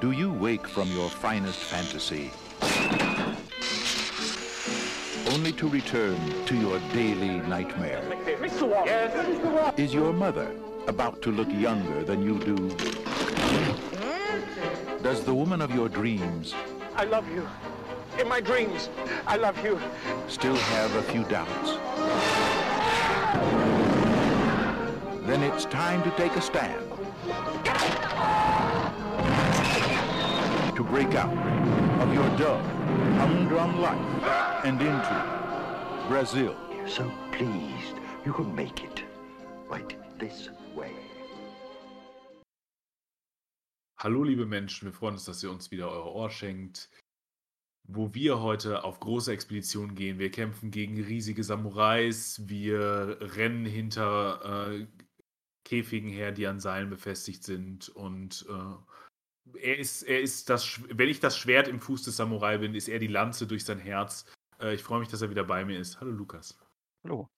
Do you wake from your finest fantasy only to return to your daily nightmare? Is your mother about to look younger than you do? Does the woman of your dreams I love you. In my dreams, I love you. still have a few doubts? Then it's time to take a stand. To break out of your dull, humdrum life and into Brazil. So pleased you could make it right this way. Hallo liebe Menschen, wir freuen uns, dass ihr uns wieder euer Ohr schenkt, wo wir heute auf große Expeditionen gehen. Wir kämpfen gegen riesige Samurais, wir rennen hinter äh, Käfigen her, die an Seilen befestigt sind und äh, er ist, er ist das, wenn ich das Schwert im Fuß des Samurai bin, ist er die Lanze durch sein Herz. Äh, ich freue mich, dass er wieder bei mir ist. Hallo Lukas. Hallo.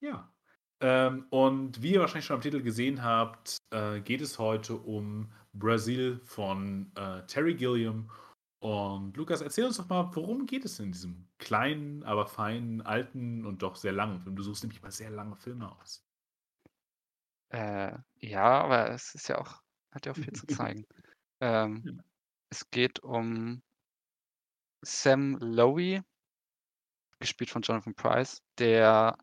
Ja. Ähm, und wie ihr wahrscheinlich schon am Titel gesehen habt, äh, geht es heute um Brasil von äh, Terry Gilliam. Und Lukas, erzähl uns doch mal, worum geht es in diesem kleinen, aber feinen, alten und doch sehr langen Film? Du suchst nämlich mal sehr lange Filme aus. Äh, ja, aber es ist ja auch, hat ja auch viel zu zeigen. Ähm, Ja. es geht um Sam Lowy, gespielt von Jonathan Price, der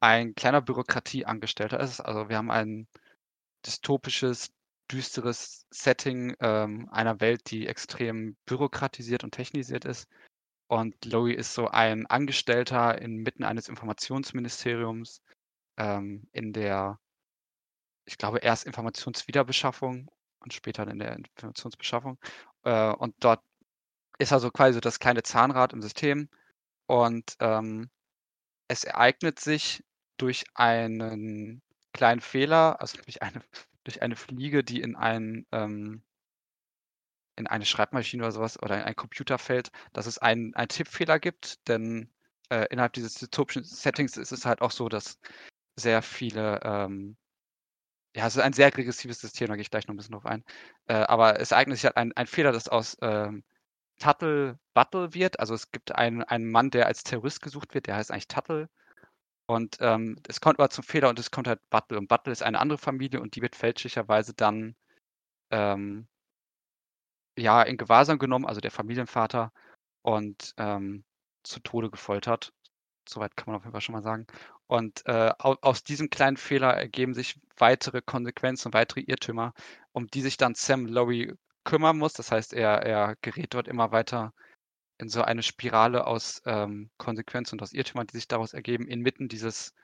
ein kleiner Bürokratieangestellter ist. Also wir haben ein dystopisches, düsteres Setting ähm, einer Welt, die extrem bürokratisiert und technisiert ist. Und Lowy ist so ein Angestellter inmitten eines Informationsministeriums ähm, in der, ich glaube, erst Informationswiederbeschaffung und später in der Informationsbeschaffung. Äh, und dort ist also quasi das kleine Zahnrad im System. Und ähm, es ereignet sich durch einen kleinen Fehler, also durch eine, durch eine Fliege, die in ein, ähm, in eine Schreibmaschine oder sowas oder in einen Computer fällt, dass es einen, einen Tippfehler gibt, denn äh, innerhalb dieses dystopischen Settings ist es halt auch so, dass sehr viele, ähm, ja, es ist ein sehr regressives System, da gehe ich gleich noch ein bisschen drauf ein, äh, aber es ereignet sich halt ein, ein Fehler, das aus ähm, Tuttle Buttle wird. Also es gibt einen, einen Mann, der als Terrorist gesucht wird, der heißt eigentlich Tuttle. Und ähm, es kommt aber zum Fehler und es kommt halt Buttle. Und Buttle ist eine andere Familie und die wird fälschlicherweise dann ähm, ja in Gewahrsam genommen, also der Familienvater, und ähm, zu Tode gefoltert. Soweit kann man auf jeden Fall schon mal sagen. Und äh, au aus diesem kleinen Fehler ergeben sich weitere Konsequenzen und weitere Irrtümer, um die sich dann Sam Lowy kümmern muss. Das heißt, er, er gerät dort immer weiter in so eine Spirale aus ähm, Konsequenzen und aus Irrtümern, die sich daraus ergeben, inmitten dieses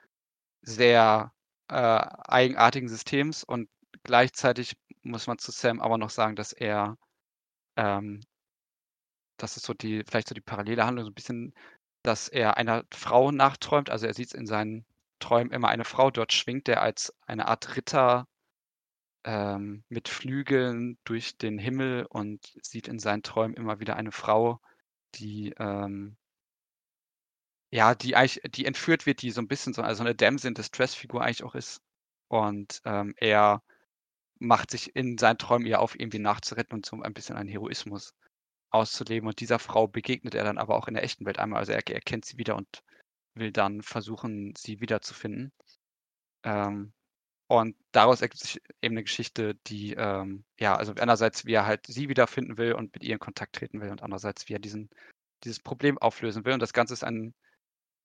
sehr äh, eigenartigen Systems. Und gleichzeitig muss man zu Sam aber noch sagen, dass er, ähm, das ist so die, vielleicht so die parallele Handlung, so ein bisschen, dass er einer Frau nachträumt. Also er sieht in seinen Träumen immer eine Frau. Dort schwingt er als eine Art Ritter ähm, mit Flügeln durch den Himmel und sieht in seinen Träumen immer wieder eine Frau, die ähm, ja, die eigentlich, die entführt wird, die so ein bisschen so also eine Damsel in Distress-Figur eigentlich auch ist. Und ähm, er macht sich in seinen Träumen ihr auf, irgendwie nachzuretten und so ein bisschen einen Heroismus auszuleben. Und dieser Frau begegnet er dann aber auch in der echten Welt einmal. Also er, er kennt sie wieder und will dann versuchen, sie wiederzufinden. Ähm, und daraus ergibt sich eben eine Geschichte, die, ähm, ja, also einerseits, wie er halt sie wiederfinden will und mit ihr in Kontakt treten will und andererseits, wie er diesen, dieses Problem auflösen will. Und das Ganze ist ein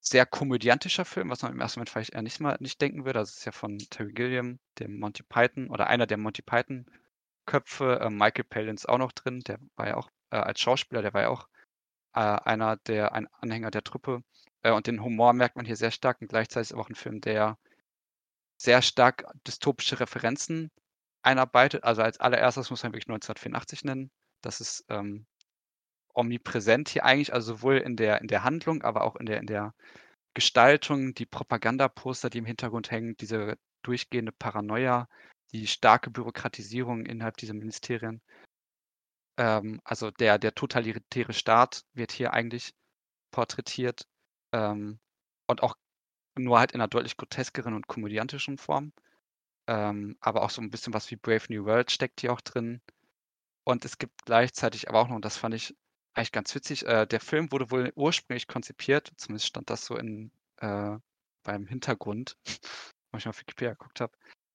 sehr komödiantischer Film, was man im ersten Moment vielleicht eher nicht mal nicht denken würde. Das ist ja von Terry Gilliam, dem Monty Python oder einer der Monty Python Köpfe. Äh, Michael Palin ist auch noch drin, der war ja auch äh, als Schauspieler, der war ja auch äh, einer der, ein Anhänger der Truppe. Äh, und den Humor merkt man hier sehr stark und gleichzeitig ist aber auch ein Film, der sehr stark dystopische Referenzen einarbeitet. Also als allererstes muss man wirklich 1984 nennen. Das ist ähm, omnipräsent hier eigentlich, also sowohl in der, in der Handlung, aber auch in der, in der Gestaltung, die Propagandaposter, die im Hintergrund hängen, diese durchgehende Paranoia, die starke Bürokratisierung innerhalb dieser Ministerien. Ähm, also der, der totalitäre Staat wird hier eigentlich porträtiert ähm, und auch nur halt in einer deutlich groteskeren und komödiantischen Form. Ähm, aber auch so ein bisschen was wie Brave New World steckt hier auch drin. Und es gibt gleichzeitig aber auch noch, und das fand ich eigentlich ganz witzig, äh, der Film wurde wohl ursprünglich konzipiert, zumindest stand das so in, äh, beim Hintergrund, wo ich mal auf Wikipedia geguckt habe,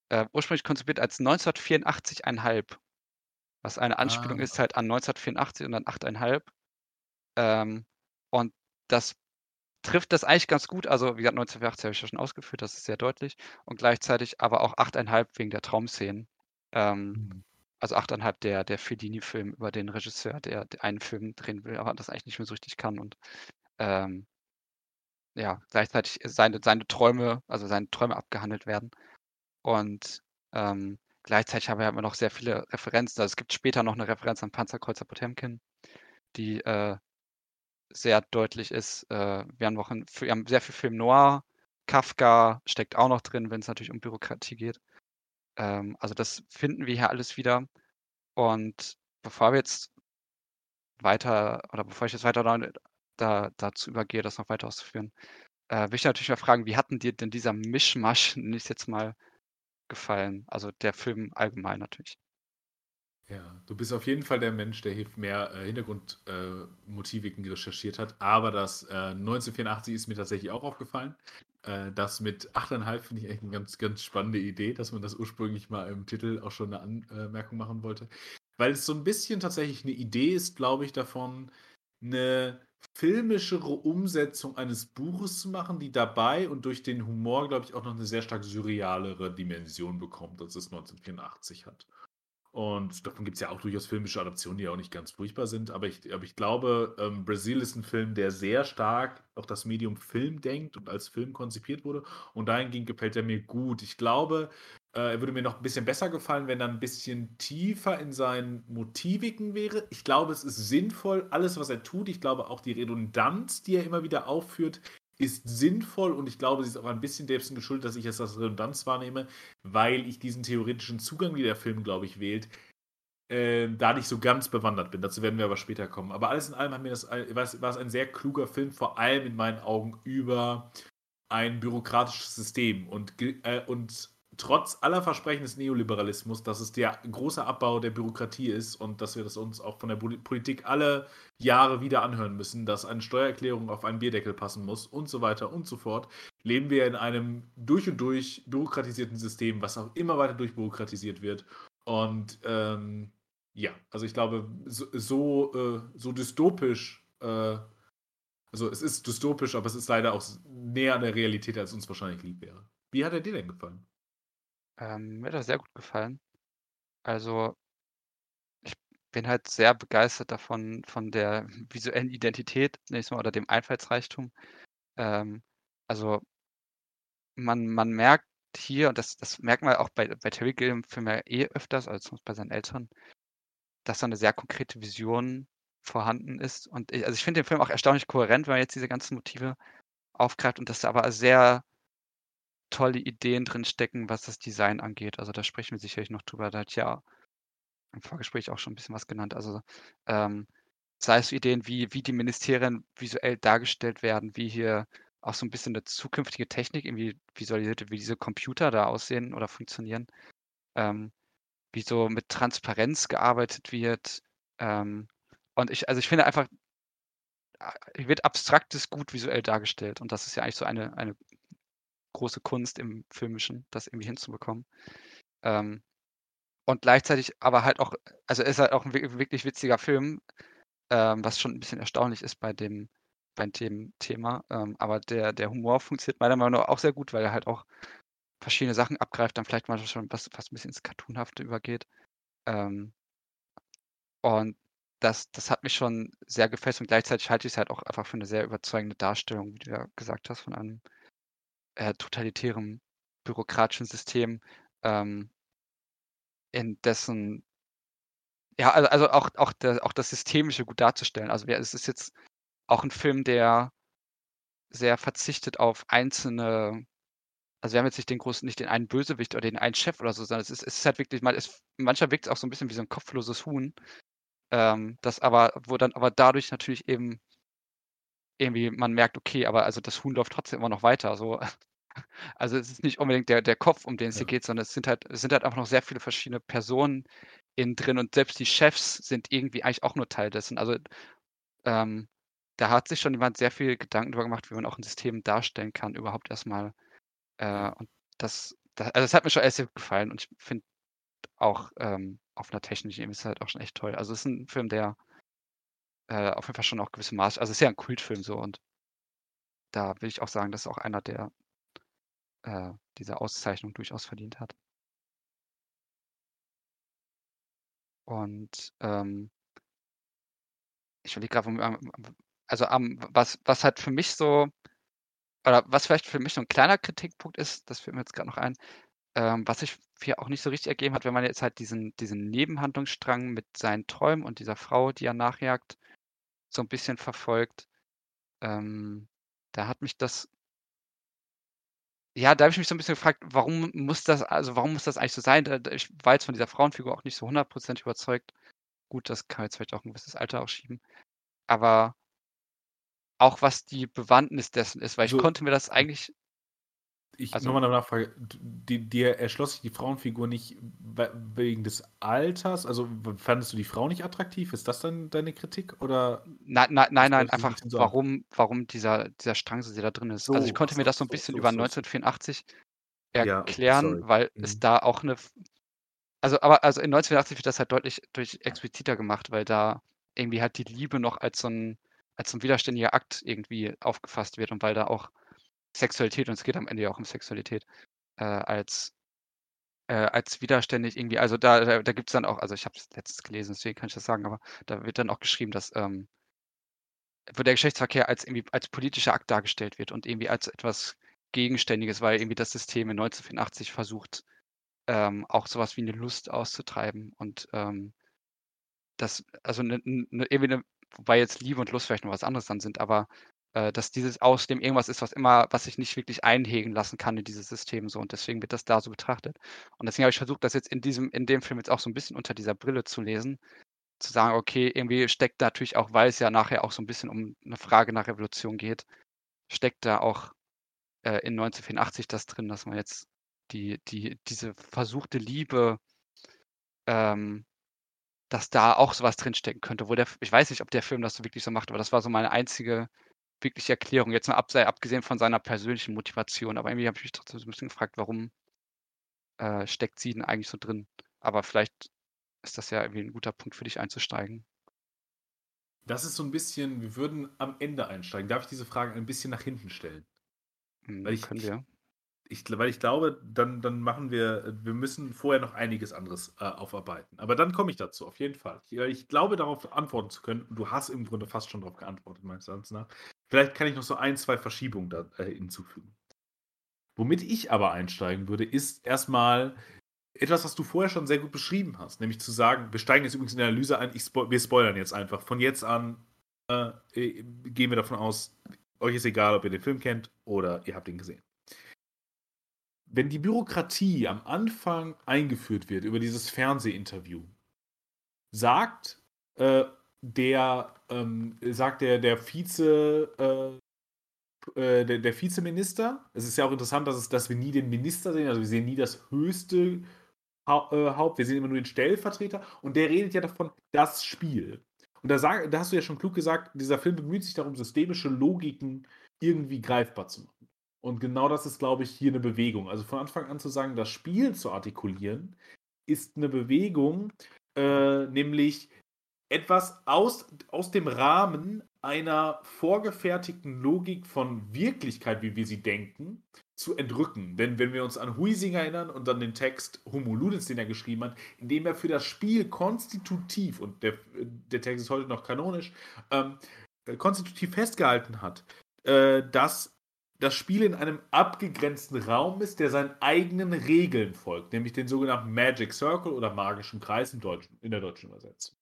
äh, ursprünglich konzipiert als 1984,5, was eine Anspielung Ah. ist halt an 1984 und dann 8,5. Ähm, und das trifft das eigentlich ganz gut. Also, wie gesagt, 1984 habe ich ja schon ausgeführt, das ist sehr deutlich. Und gleichzeitig aber auch 8,5 wegen der Traumszenen. Ähm, Mhm. also 8,5 der, der Fellini-Film über den Regisseur, der, der einen Film drehen will, aber das eigentlich nicht mehr so richtig kann. Und ähm, ja, gleichzeitig seine, seine Träume, also seine Träume abgehandelt werden. Und ähm, gleichzeitig haben wir immer noch sehr viele Referenzen. Also es gibt später noch eine Referenz an Panzerkreuzer Potemkin, die äh, sehr deutlich ist. Äh, wir, haben noch ein, wir haben sehr viel Film Noir. Kafka steckt auch noch drin, wenn es natürlich um Bürokratie geht. Ähm, also das finden wir hier alles wieder. Und bevor wir jetzt weiter, oder bevor ich jetzt weiter da, da, dazu übergehe, das noch weiter auszuführen, äh, will ich natürlich mal fragen, wie hatten dir denn dieser Mischmasch, nenne ich es jetzt mal, gefallen? Also der Film allgemein natürlich. Ja, du bist auf jeden Fall der Mensch, der hier mehr äh, Hintergrundmotiviken recherchiert hat. Aber das äh, 1984 ist mir tatsächlich auch aufgefallen. Äh, das mit 8,5 finde ich echt eine ganz, ganz spannende Idee, dass man das ursprünglich mal im Titel auch schon eine Anmerkung machen wollte. Weil es so ein bisschen tatsächlich eine Idee ist, glaube ich, davon, eine filmischere Umsetzung eines Buches zu machen, die dabei und durch den Humor, glaube ich, auch noch eine sehr stark surrealere Dimension bekommt, als es 1984 hat. Und davon gibt es ja auch durchaus filmische Adaptionen, die ja auch nicht ganz furchtbar sind. Aber ich, aber ich glaube, ähm, Brasil ist ein Film, der sehr stark auch das Medium Film denkt und als Film konzipiert wurde. Und dahingehend gefällt er mir gut. Ich glaube, er würde mir noch ein bisschen besser gefallen, wenn er ein bisschen tiefer in seinen Motiviken wäre. Ich glaube, es ist sinnvoll, alles, was er tut. Ich glaube auch die Redundanz, die er immer wieder aufführt, ist sinnvoll und ich glaube, sie ist auch ein bisschen dessen geschuldet, dass ich es als Redundanz wahrnehme, weil ich diesen theoretischen Zugang, wie der Film, glaube ich, wählt, äh, da nicht so ganz bewandert bin. Dazu werden wir aber später kommen. Aber alles in allem hat mir das, war, es, war es ein sehr kluger Film, vor allem in meinen Augen über ein bürokratisches System und, äh, und trotz aller Versprechen des Neoliberalismus, dass es der große Abbau der Bürokratie ist und dass wir das uns auch von der Politik alle Jahre wieder anhören müssen, dass eine Steuererklärung auf einen Bierdeckel passen muss und so weiter und so fort, leben wir in einem durch und durch bürokratisierten System, was auch immer weiter durchbürokratisiert wird. Und ähm, ja, also ich glaube, so, so, äh, so dystopisch, äh, also es ist dystopisch, aber es ist leider auch näher an der Realität, als uns wahrscheinlich lieb wäre. Wie hat er dir denn gefallen? Ähm, mir hat das sehr gut gefallen. Also, ich bin halt sehr begeistert davon, von der visuellen Identität, nächstes Mal, oder dem Einfallsreichtum. Ähm, also, man, man merkt hier, und das, das merkt man auch bei, bei Terry Gilliam Film ja eh öfters, als bei seinen Eltern, dass da eine sehr konkrete Vision vorhanden ist. Und ich, also ich finde den Film auch erstaunlich kohärent, wenn man jetzt diese ganzen Motive aufgreift und dass da aber sehr tolle Ideen drin stecken, was das Design angeht. Also da sprechen wir sicherlich noch drüber. Da hat ja im Vorgespräch auch schon ein bisschen was genannt. Also ähm, sei es Ideen, wie, wie die Ministerien visuell dargestellt werden, wie hier auch so ein bisschen eine zukünftige Technik irgendwie visualisiert wie diese Computer da aussehen oder funktionieren. Ähm, wie so mit Transparenz gearbeitet wird. Ähm, und ich, also ich finde einfach, wird Abstraktes gut visuell dargestellt. Und das ist ja eigentlich so eine, eine große Kunst im Filmischen, das irgendwie hinzubekommen. Ähm, und gleichzeitig aber halt auch, also ist halt auch ein wirklich witziger Film, ähm, was schon ein bisschen erstaunlich ist bei dem, bei dem Thema. Ähm, aber der, der Humor funktioniert meiner Meinung nach auch sehr gut, weil er halt auch verschiedene Sachen abgreift, dann vielleicht mal schon was, fast ein bisschen ins Cartoonhafte übergeht. Ähm, und das, das hat mich schon sehr gefesselt und gleichzeitig halte ich es halt auch einfach für eine sehr überzeugende Darstellung, wie du ja gesagt hast, von einem äh, totalitären bürokratischen System, ähm, in dessen, ja, also, also auch, auch, der, auch das Systemische gut darzustellen. Also es ist jetzt auch ein Film, der sehr verzichtet auf einzelne, also wir haben jetzt nicht den großen, nicht den einen Bösewicht oder den einen Chef oder so, sondern es ist, es ist halt wirklich mal, es, manchmal wirkt es auch so ein bisschen wie so ein kopfloses Huhn, ähm, das aber, wo dann aber dadurch natürlich eben irgendwie man merkt, okay, aber also das Huhn läuft trotzdem immer noch weiter. So. Also es ist nicht unbedingt der, der Kopf, um den es hier Ja. geht, sondern es sind halt, es sind halt einfach noch sehr viele verschiedene Personen, innen drin und selbst die Chefs sind irgendwie eigentlich auch nur Teil dessen. Also ähm, da hat sich schon jemand sehr viel Gedanken darüber gemacht, wie man auch ein System darstellen kann, überhaupt erstmal. Äh, und das, das, also das hat mir schon sehr gefallen und ich finde auch ähm, auf einer technischen Ebene ist es halt auch schon echt toll. Also es ist ein Film, der äh, auf jeden Fall schon auch gewisse Maß, also es ist ja ein Kultfilm so und da will ich auch sagen, dass auch einer, der äh, diese Auszeichnung durchaus verdient hat. Und ähm, ich überlege gerade, also um, was, was halt für mich so, oder was vielleicht für mich so ein kleiner Kritikpunkt ist, das fällt mir jetzt gerade noch ein, ähm, was sich hier auch nicht so richtig ergeben hat, wenn man jetzt halt diesen, diesen Nebenhandlungsstrang mit seinen Träumen und dieser Frau, die er nachjagt, so ein bisschen verfolgt. Ähm, da hat mich das ja, da habe ich mich so ein bisschen gefragt, warum muss das also, warum muss das eigentlich so sein? ich war jetzt von dieser Frauenfigur auch nicht so 100% überzeugt. Gut, das kann jetzt vielleicht auch ein gewisses Alter auch schieben. Aber auch was die Bewandtnis dessen ist, weil ich So konnte mir das eigentlich Ich Also nochmal eine Nachfrage. Dir erschloss sich die Frauenfigur nicht wegen des Alters? Also, fandest du die Frau nicht attraktiv? Ist das dann deine Kritik oder Nei nei nein, nein, so einfach warum warum dieser dieser Strang so sehr da drin ist. Also, ich So, konnte mir so, das so ein so, bisschen so, über so, so. 1984 Ja, okay, erklären, sorry. weil es Mhm. da auch 'ne F also, aber also, in 1984 wird das halt deutlich durch expliziter gemacht, weil da irgendwie halt die Liebe noch als so 'n als so 'n widerständiger Akt irgendwie aufgefasst wird und weil da auch Sexualität und es geht am Ende ja auch um Sexualität, äh, als äh, als widerständig irgendwie. Also, da da da gibt's dann auch also, ich habe es letztens gelesen, deswegen kann ich das sagen, aber da wird dann auch geschrieben, dass, ähm wo der Geschlechtsverkehr als irgendwie als politischer Akt dargestellt wird und irgendwie als etwas Gegenständiges, weil irgendwie das System in 1984 versucht, ähm, auch so was wie 'ne Lust auszutreiben und, ähm, das also, 'ne 'ne irgendwie 'ne wobei jetzt Liebe und Lust vielleicht noch was anderes dann sind, aber, äh, dass dieses aus dem irgendwas ist, was immer was sich nicht wirklich einhegen lassen kann in dieses System so und deswegen wird das da so betrachtet. Und deswegen habe ich versucht, das jetzt in diesem in dem Film jetzt auch so 'n bisschen unter dieser Brille zu lesen, zu sagen: „Okay, irgendwie steckt da natürlich auch, weil es ja nachher auch so 'n bisschen um 'ne Frage nach Revolution geht, steckt da auch, äh, in 1984 das drin, dass man jetzt die die diese versuchte Liebe ähm, dass da auch so was drinstecken könnte, wo der ich weiß nicht, ob der Film das so wirklich so macht, aber das war so meine einzige wirkliche Erklärung, jetzt mal abgesehen von seiner persönlichen Motivation, aber irgendwie habe ich mich trotzdem so 'n bisschen gefragt, warum äh, steckt sie denn eigentlich so drin? Aber vielleicht ist das ja irgendwie 'n guter Punkt für dich einzusteigen. Das ist so 'n bisschen wir würden am Ende einsteigen. Darf ich diese Frage ein bisschen nach hinten stellen? Hm, Weil ich können wir. ich weil ich glaube, dann dann machen wir wir müssen vorher noch einiges anderes, äh, aufarbeiten. Aber dann komme ich dazu, auf jeden Fall. Ich, äh ich glaube, darauf antworten zu können und du hast im Grunde fast schon drauf geantwortet, meines Erachtens nach. Vielleicht kann ich noch so 1, 2 Verschiebungen da, äh, hinzufügen. Womit ich aber einsteigen würde, ist erst mal etwas, was du vorher schon sehr gut beschrieben hast, nämlich zu sagen wir steigen jetzt übrigens in die Analyse ein, spo wir spoilern jetzt einfach. Von jetzt an, äh, äh, gehen wir davon aus, euch ist egal, ob ihr den Film kennt oder ihr habt ihn gesehen. Wenn die Bürokratie am Anfang eingeführt wird über dieses Fernsehinterview, sagt, äh, der, ähm, sagt der der Vize äh, äh, der der Vizeminister es ist ja auch interessant, dass es dass wir nie den Minister sehen, also wir sehen nie das höchste Hau äh, Haupt, wir sehen immer nur den Stellvertreter und der redet ja davon, das Spiel. Und da sag da hast du ja schon klug gesagt, dieser Film bemüht sich darum, systemische Logiken irgendwie greifbar zu machen. Und genau das ist, glaube ich, hier 'ne Bewegung. Also, von Anfang an zu sagen, das Spiel zu artikulieren, ist 'ne Bewegung, äh, nämlich etwas aus aus dem Rahmen einer vorgefertigten Logik von Wirklichkeit, wie wir sie denken, zu entrücken. Denn wenn wir uns an Huizing erinnern und an den Text Homo Ludens, den er geschrieben hat, in dem er für das Spiel konstitutiv und der der Text ist heute noch kanonisch, ähm, konstitutiv festgehalten hat, äh, dass das Spiel in einem abgegrenzten Raum ist, der seinen eigenen Regeln folgt, nämlich den sogenannten Magic Circle oder magischen Kreis im Deutschen in der deutschen Übersetzung.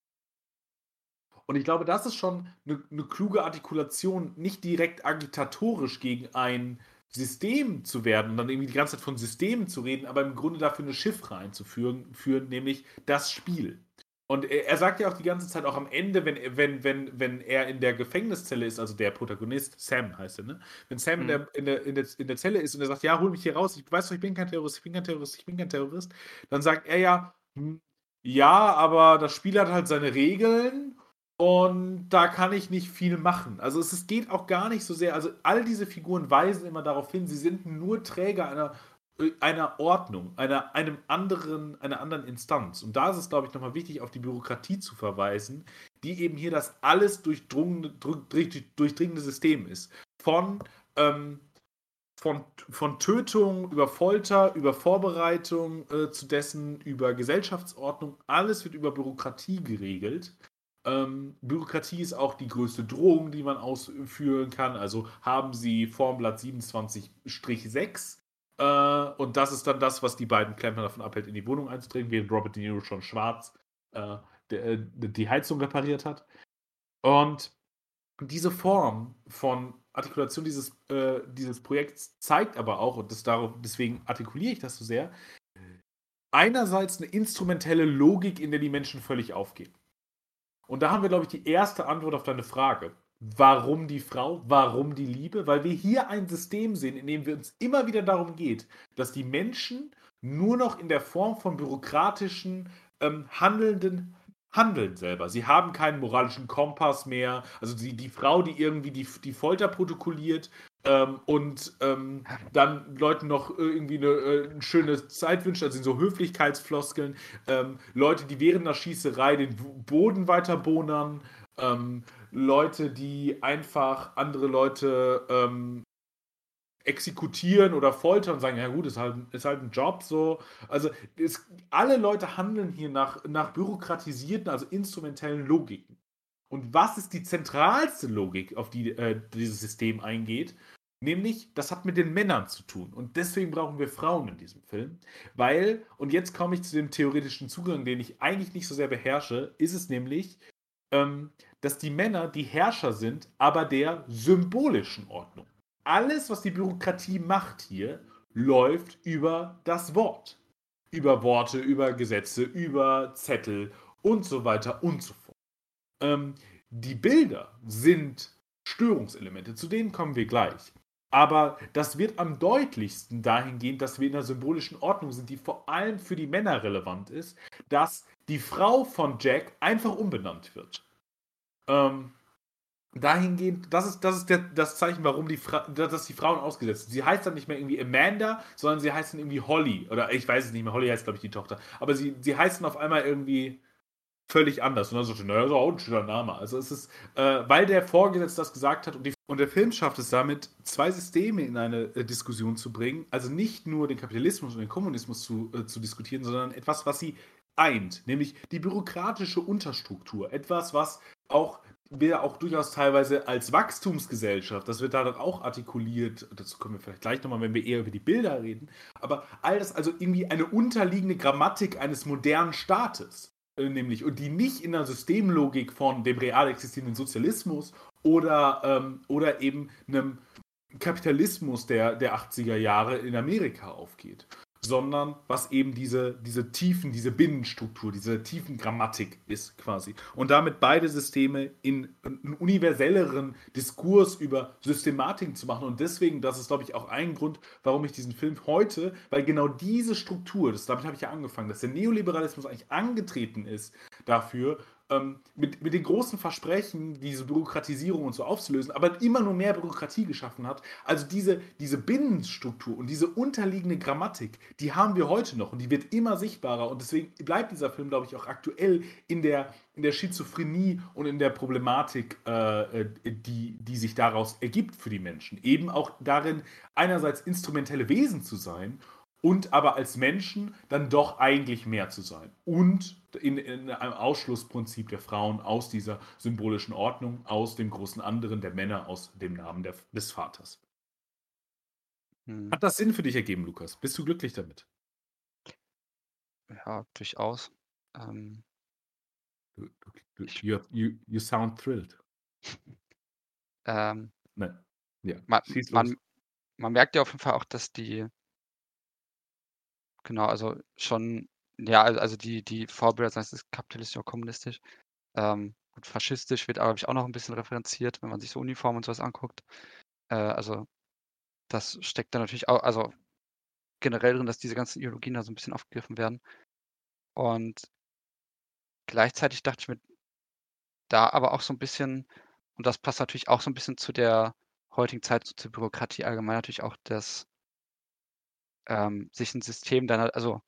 Und ich glaube, das ist schon 'ne 'ne kluge Artikulation, nicht direkt agitatorisch gegen ein System zu werden und dann irgendwie die ganze Zeit von Systemen zu reden, aber im Grunde dafür 'ne Chiffre einzuführen führen, nämlich das Spiel. Und er sagt ja auch die ganze Zeit auch am Ende, wenn wenn wenn wenn er in der Gefängniszelle ist, also der Protagonist, Sam heißt er, ne? Wenn Sam in Mhm. der in der in der in der Zelle ist und er sagt: „Ja, hol mich hier raus. Ich weiß doch, ich bin kein Terrorist, ich bin kein Terrorist, ich bin kein Terrorist.“ Dann sagt er ja: „Hm, Ja, aber das Spiel hat halt seine Regeln und da kann ich nicht viel machen. Also es, es geht auch gar nicht so sehr, also all diese Figuren weisen immer darauf hin, sie sind nur Träger einer, äh, einer Ordnung, einer, einem anderen, einer anderen Instanz. Und da ist es, glaube ich, nochmal wichtig, auf die Bürokratie zu verweisen, die eben hier das alles durchdringende System ist. Von ähm, von, von Tötung über Folter, über Vorbereitung äh, zu dessen, über Gesellschaftsordnung, alles wird über Bürokratie geregelt. Ähm, Bürokratie ist auch die größte Drohung, die man ausführen kann. Also haben Sie Formblatt 27-6 äh, und das ist dann das, was die beiden Klempner davon abhält, in die Wohnung einzutreten, während Robert De Niro schon schwarz äh, der, äh, die Heizung repariert hat. Und diese Form von Artikulation dieses, äh, dieses Projekts zeigt aber auch, und das darauf, deswegen artikuliere ich das so sehr, einerseits eine instrumentelle Logik, in der die Menschen völlig aufgehen. Und da haben wir, glaube ich, die erste Antwort auf deine Frage. Warum die Frau? Warum die Liebe? Weil wir hier ein System sehen, in dem wir uns immer wieder darum geht, dass die Menschen nur noch in der Form von bürokratischen, ähm, handelnden handeln selber. Sie haben keinen moralischen Kompass mehr. Also die, die Frau, die irgendwie die, die Folter protokolliert ähm, und ähm, dann Leuten noch irgendwie eine, äh, schöne Zeit wünscht, also in so Höflichkeitsfloskeln. Ähm, Leute, die während der Schießerei den Boden weiter bohnern. Ähm, Leute, die einfach andere Leute ähm, exekutieren oder foltern und sagen, ja gut, ist halt, ist halt ein Job so. Also es, alle Leute handeln hier nach, nach bürokratisierten, also instrumentellen Logiken. Und was ist die zentralste Logik, auf die äh, dieses System eingeht? Nämlich, das hat mit den Männern zu tun. Und deswegen brauchen wir Frauen in diesem Film. Weil, und jetzt komme ich zu dem theoretischen Zugang, den ich eigentlich nicht so sehr beherrsche, ist es nämlich, ähm, dass die Männer die Herrscher sind, aber der symbolischen Ordnung alles, was die Bürokratie macht hier, läuft über das Wort. Über Worte, über Gesetze, über Zettel und so weiter und so fort. Ähm, die Bilder sind Störungselemente, zu denen kommen wir gleich. Aber das wird am deutlichsten dahingehend, dass wir in einer symbolischen Ordnung sind, die vor allem für die Männer relevant ist, dass die Frau von Jack einfach umbenannt wird. Ähm, dahingehend, das ist, das ist der, das Zeichen, warum die, Fra dass die Frauen ausgesetzt sind. Sie heißt dann nicht mehr irgendwie Amanda, sondern sie heißt dann irgendwie Holly. Oder ich weiß es nicht mehr, Holly heißt, glaube ich, die Tochter. Aber sie, sie heißt dann auf einmal irgendwie völlig anders. Und dann so, naja, so auch ein schöner Name. Also es ist, äh, weil der Vorgesetzte das gesagt hat und, die, und der Film schafft es damit, zwei Systeme in eine äh, Diskussion zu bringen. Also nicht nur den Kapitalismus und den Kommunismus zu, äh, zu diskutieren, sondern etwas, was sie eint, nämlich die bürokratische Unterstruktur. Etwas, was auch wir auch durchaus teilweise als Wachstumsgesellschaft, das wird da dann auch artikuliert, dazu kommen wir vielleicht gleich nochmal, wenn wir eher über die Bilder reden, aber all das also irgendwie eine unterliegende Grammatik eines modernen Staates, nämlich, und die nicht in der Systemlogik von dem real existierenden Sozialismus oder, ähm, oder eben einem Kapitalismus der, der 80er Jahre in Amerika aufgeht sondern was eben diese, diese Tiefen, diese Binnenstruktur, diese tiefen Grammatik ist quasi. Und damit beide Systeme in einen universelleren Diskurs über Systematiken zu machen. Und deswegen, das ist, glaube ich, auch ein Grund, warum ich diesen Film heute, weil genau diese Struktur, das, damit habe ich ja angefangen, dass der Neoliberalismus eigentlich angetreten ist dafür, ähm, mit, mit den großen Versprechen, diese Bürokratisierung und so aufzulösen, aber immer nur mehr Bürokratie geschaffen hat. Also diese, diese Binnenstruktur und diese unterliegende Grammatik, die haben wir heute noch und die wird immer sichtbarer. Und deswegen bleibt dieser Film, glaube ich, auch aktuell in der, in der Schizophrenie und in der Problematik, äh, äh die, die sich daraus ergibt für die Menschen. Eben auch darin, einerseits instrumentelle Wesen zu sein und aber als Menschen dann doch eigentlich mehr zu sein. Und in, in, einem Ausschlussprinzip der Frauen aus dieser symbolischen Ordnung, aus dem großen anderen der Männer, aus dem Namen der, des Vaters. Hm. Hat das Sinn für dich ergeben, Lukas? Bist du glücklich damit? Ja, durchaus. Ähm, du, du, you, you, you sound thrilled. Ähm, Nein. Ja, man, man, man merkt ja auf jeden Fall auch, dass die Genau, also schon ja, also die die Vorbilder, sei es kapitalistisch oder kommunistisch. Ähm, gut, faschistisch wird, glaube ich, auch noch ein bisschen referenziert, wenn man sich so Uniformen und sowas anguckt. Äh, also das steckt da natürlich auch also generell drin, dass diese ganzen Ideologien da so ein bisschen aufgegriffen werden. Und gleichzeitig dachte ich mir da aber auch so ein bisschen und das passt natürlich auch so ein bisschen zu der heutigen Zeit, so zur Bürokratie allgemein natürlich auch, dass ähm, sich ein System dann also,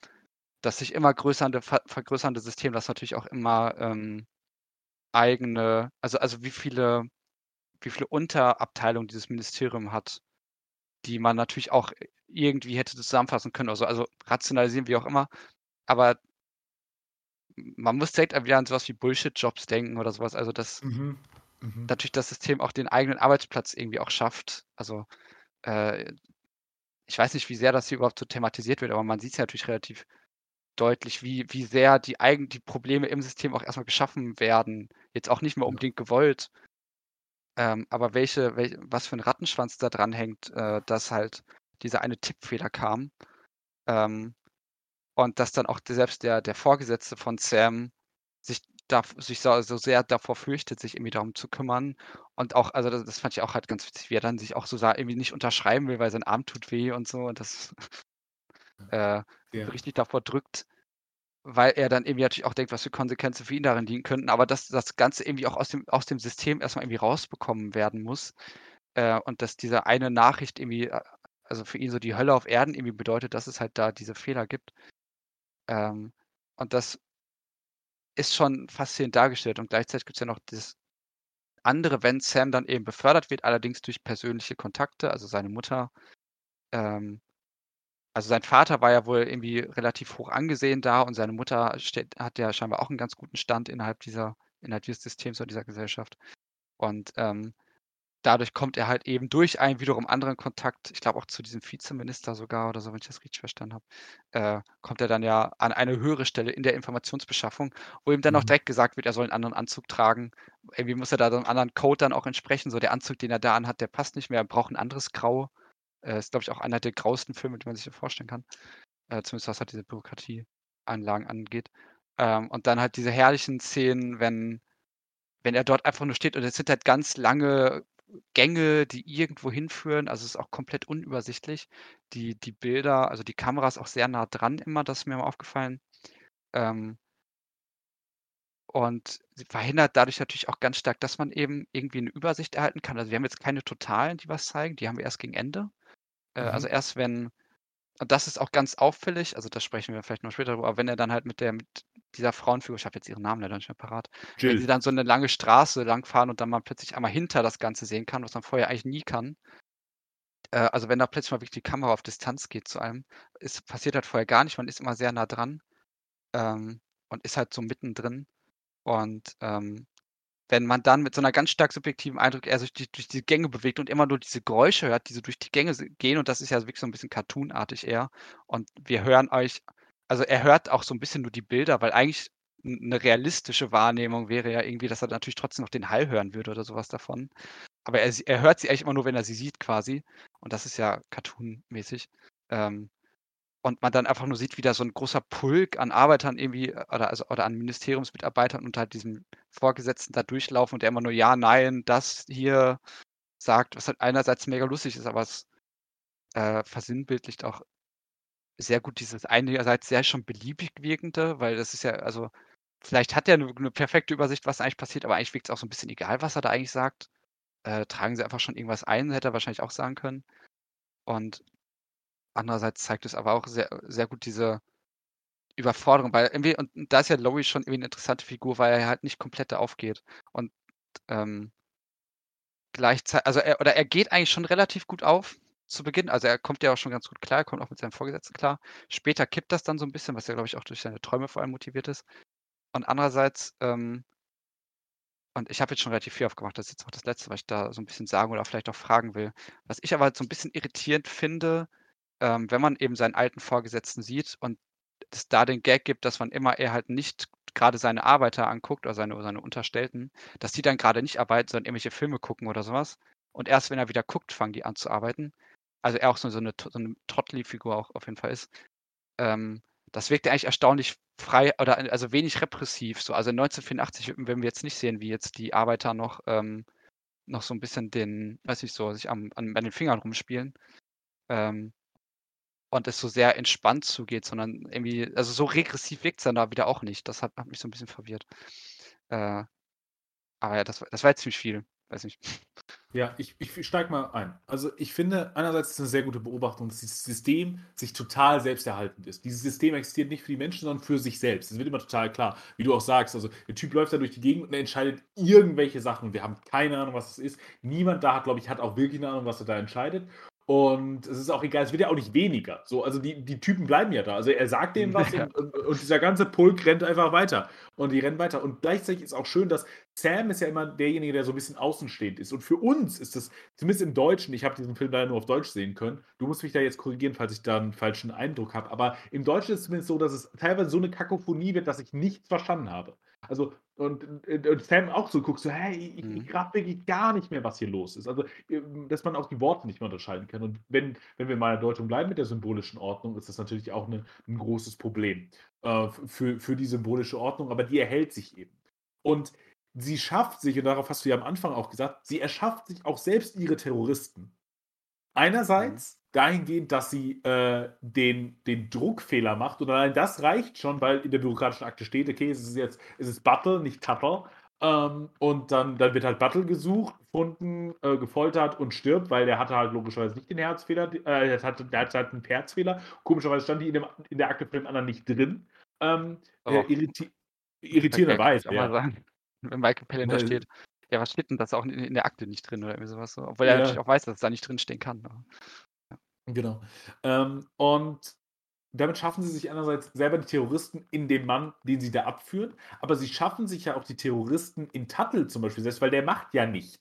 das sich immer größernde ver vergrößernde System, das natürlich auch immer, ähm, eigene also also wie viele wie viele Unterabteilungen dieses Ministerium hat, die man natürlich auch irgendwie hätte zusammenfassen können also also rationalisieren, wie auch immer. Aber man muss direkt wieder an sowas wie Bullshit-Jobs denken oder sowas. Also, dass Mhm. Mhm. natürlich das System auch den eigenen Arbeitsplatz irgendwie auch schafft. Also, äh, ich weiß nicht, wie sehr das hier überhaupt so thematisiert wird, aber man sieht's ja natürlich relativ deutlich, wie wie sehr die eigen die Probleme im System auch erst mal geschaffen werden. Jetzt auch nicht mehr unbedingt gewollt. Ähm, aber welche welch was für 'n Rattenschwanz da dranhängt, äh, dass halt dieser eine Tippfehler kam. Ähm, und dass dann auch selbst der der Vorgesetzte von Sam sich da sich so so sehr davor fürchtet, sich irgendwie darum zu kümmern. Und auch also, das das fand ich auch halt ganz witzig, wie er dann sich auch so irgendwie nicht unterschreiben will, weil sein Arm tut weh und so und das äh, Ja. richtig davor drückt, weil er dann irgendwie natürlich auch denkt, was für Konsequenzen für ihn darin liegen könnten, aber dass das Ganze irgendwie auch aus dem aus dem System erst mal irgendwie rausbekommen werden muss. Äh, und dass diese eine Nachricht irgendwie, äh also, für ihn so die Hölle auf Erden irgendwie bedeutet, dass es halt da diese Fehler gibt. Ähm, und das ist schon faszinierend dargestellt und gleichzeitig gibt's ja noch das andere, wenn Sam dann eben befördert wird, allerdings durch persönliche Kontakte, also seine Mutter. Ähm, also, sein Vater war ja wohl irgendwie relativ hoch angesehen da und seine Mutter stellt hat ja scheinbar auch 'n ganz guten Stand innerhalb dieser innerhalb dieses Systems oder dieser Gesellschaft. Und, ähm, dadurch kommt er halt eben durch einen wiederum anderen Kontakt, ich glaube auch zu diesem Vizeminister sogar oder so, wenn ich das richtig verstanden habe, äh, kommt er dann ja an eine höhere Stelle in der Informationsbeschaffung, wo ihm dann auch Mhm. direkt gesagt wird, er soll 'n anderen Anzug tragen. Irgendwie muss er da so 'nem anderen Code dann auch entsprechen. So der Anzug, den er da anhat, der passt nicht mehr, er braucht 'n anderes Grau. Äh, ist, glaube ich, auch einer der grauesten Filme, die man sich vorstellen kann. Äh, zumindest was halt diese Bürokratieanlagen angeht. Ähm, und dann halt diese herrlichen Szenen, wenn wenn er dort einfach nur steht und es sind halt ganz lange Gänge, die irgendwo hinführen. Also, es ist auch komplett unübersichtlich. Die die Bilder also, die Kamera ist auch sehr nah dran immer, das ist mir mal aufgefallen. Ähm und sie verhindert dadurch natürlich auch ganz stark, dass man eben irgendwie 'ne Übersicht erhalten kann. Also, wir haben jetzt keine Totalen, die was zeigen, die haben wir erst gegen Ende. Äh, also, Mhm. erst wenn und das ist auch ganz auffällig, also, da sprechen wir vielleicht noch später drüber, aber wenn er dann halt mit der mit dieser Frauenfigur ich habe jetzt ihren Namen leider nicht mehr parat. Wenn sie Jill. dann so 'ne lange Straße langfahren und dann mal plötzlich einmal hinter das Ganze sehen kann, was man vorher eigentlich nie kann. Äh, also, wenn da plötzlich mal wirklich die Kamera auf Distanz geht zu einem. Es passiert halt vorher gar nicht, man ist immer sehr nah dran, ähm, und ist halt so mittendrin. Und, ähm, wenn man dann mit so 'ner ganz stark subjektiven Eindruck er sich durch durch die Gänge bewegt und immer nur diese Geräusche hört, die so durch die Gänge gehen und das ist ja wirklich so 'n bisschen cartoonartig eher. Und wir hören euch also, er hört auch so 'n bisschen nur die Bilder, weil eigentlich 'n 'ne realistische Wahrnehmung wäre ja irgendwie, dass er natürlich trotzdem noch den Hall hören würde oder so was davon. Aber er er hört sie eigentlich immer nur, wenn er sie sieht quasi. Und das ist ja cartoonmäßig. Ähm, und man dann einfach nur sieht, wie da so 'n großer Pulk an Arbeitern irgendwie oder also oder an Ministeriumsmitarbeitern unter diesem Vorgesetzten da durchlaufen und der immer nur „ja, nein, das hier“ sagt, was halt einerseits mega lustig ist, aber es, äh, versinnbildlicht auch sehr gut dieses einerseits sehr schon beliebig wirkende, weil das ist ja also, vielleicht hat er 'ne 'ne perfekte Übersicht, was eigentlich passiert, aber eigentlich wirkt's auch so 'n bisschen egal, was er da eigentlich sagt. Äh, tragen Sie einfach schon irgendwas ein, hätte er wahrscheinlich auch sagen können. Und andererseits zeigt es aber auch sehr sehr gut diese Überforderung, weil irgendwie und da ist ja Laurie schon irgendwie 'ne interessante Figur, weil er halt nicht komplett aufgeht. Und, ähm gleichzei also, er oder er geht eigentlich schon relativ gut auf zu Beginn. Also, er kommt ja auch schon ganz gut klar, er kommt auch mit seinem Vorgesetzten klar. Später kippt das dann so 'n bisschen, was ja, glaube ich, auch durch seine Träume vor allem motiviert ist. Und andererseits, ähm und ich habe jetzt schon relativ viel aufgemacht, das ist jetzt auch das Letzte, was ich da so 'n bisschen sagen oder vielleicht auch fragen will. Was ich aber halt so 'n bisschen irritierend finde, ähm, wenn man eben seinen alten Vorgesetzten sieht und es da den Gag gibt, dass wann immer er halt nicht grade seine Arbeiter anguckt oder seine seine Unterstellten, dass die dann grade nicht arbeiten, sondern irgendwelche Filme gucken oder so was. Und erst wenn er wieder guckt, fangen die an zu arbeiten. Also, er auch so so 'ne so 'ne Trotteli-Figur auch auf jeden Fall ist. Ähm, das wirkt ja eigentlich erstaunlich frei oder also, wenig repressiv so. Also, 1984 würden wir jetzt nicht sehen, wie jetzt die Arbeiter noch ähm, noch so 'n bisschen den weiß nicht so, sich am an an den Fingern rumspielen. Ähm und es so sehr entspannt zugeht, sondern irgendwie, also so regressiv wirkt es dann da wieder auch nicht. Das hat, hat mich so ein bisschen verwirrt. Äh, aber ja, das, das war jetzt ziemlich viel. Weiß nicht. Ja, ich, ich steige mal ein. Also ich finde, einerseits ist es eine sehr gute Beobachtung, dass dieses System sich total selbsterhaltend ist. Dieses System existiert nicht für die Menschen, sondern für sich selbst. Das wird immer total klar, wie du auch sagst. Also der Typ läuft da durch die Gegend und er entscheidet irgendwelche Sachen. Wir haben keine Ahnung, was es ist. Niemand da hat, glaube ich, hat auch wirklich eine Ahnung, was er da entscheidet. Und es ist auch egal, es wird ja auch nicht weniger. So, also die, die Typen bleiben ja da. Also er sagt denen was ja. und, und, dieser ganze Pulk rennt einfach weiter. Und die rennen weiter. Und gleichzeitig ist auch schön, dass Sam ist ja immer derjenige, der so ein bisschen außenstehend ist. Und für uns ist das, zumindest im Deutschen, ich habe diesen Film leider nur auf Deutsch sehen können. Du musst mich da jetzt korrigieren, falls ich da einen falschen Eindruck habe. Aber im Deutschen ist es zumindest so, dass es teilweise so eine Kakophonie wird, dass ich nichts verstanden habe. Also, und, und Sam auch so guckt, so, hey, ich, mhm. ich wirklich gar nicht mehr, was hier los ist. Also, ähm, dass man auch die Worte nicht mehr unterscheiden kann. Und wenn, wenn wir mal in der Deutung bleiben mit der symbolischen Ordnung, ist das natürlich auch eine, ein großes Problem äh, für, für die symbolische Ordnung, aber die erhält sich eben. Und sie schafft sich, und darauf hast du ja am Anfang auch gesagt, sie erschafft sich auch selbst ihre Terroristen. Einerseits mhm. Dahingehend, dass sie äh, den, den Druckfehler macht. Und allein das reicht schon, weil in der bürokratischen Akte steht, okay, es ist jetzt, es ist Battle, nicht Tuttle. Ähm, und dann, dann wird halt Battle gesucht, gefunden, äh, gefoltert und stirbt, weil der hatte halt logischerweise nicht den Herzfehler, äh, der, hatte, der hatte halt einen Herzfehler. Komischerweise stand die in, dem, in der Akte von dem anderen nicht drin. Ähm, oh. äh, irriti irritierenderweise. Ja. Wenn Michael Palin da steht. Ja, was steht denn das auch in, in, der Akte nicht drin oder irgendwie sowas? So? Obwohl er natürlich auch weiß, dass es da nicht drinstehen kann. Ja. Genau. Ähm, und damit schaffen sie sich einerseits selber die Terroristen in dem Mann, den sie da abführen, aber sie schaffen sich ja auch die Terroristen in Tuttle zum Beispiel selbst, weil der macht ja nichts.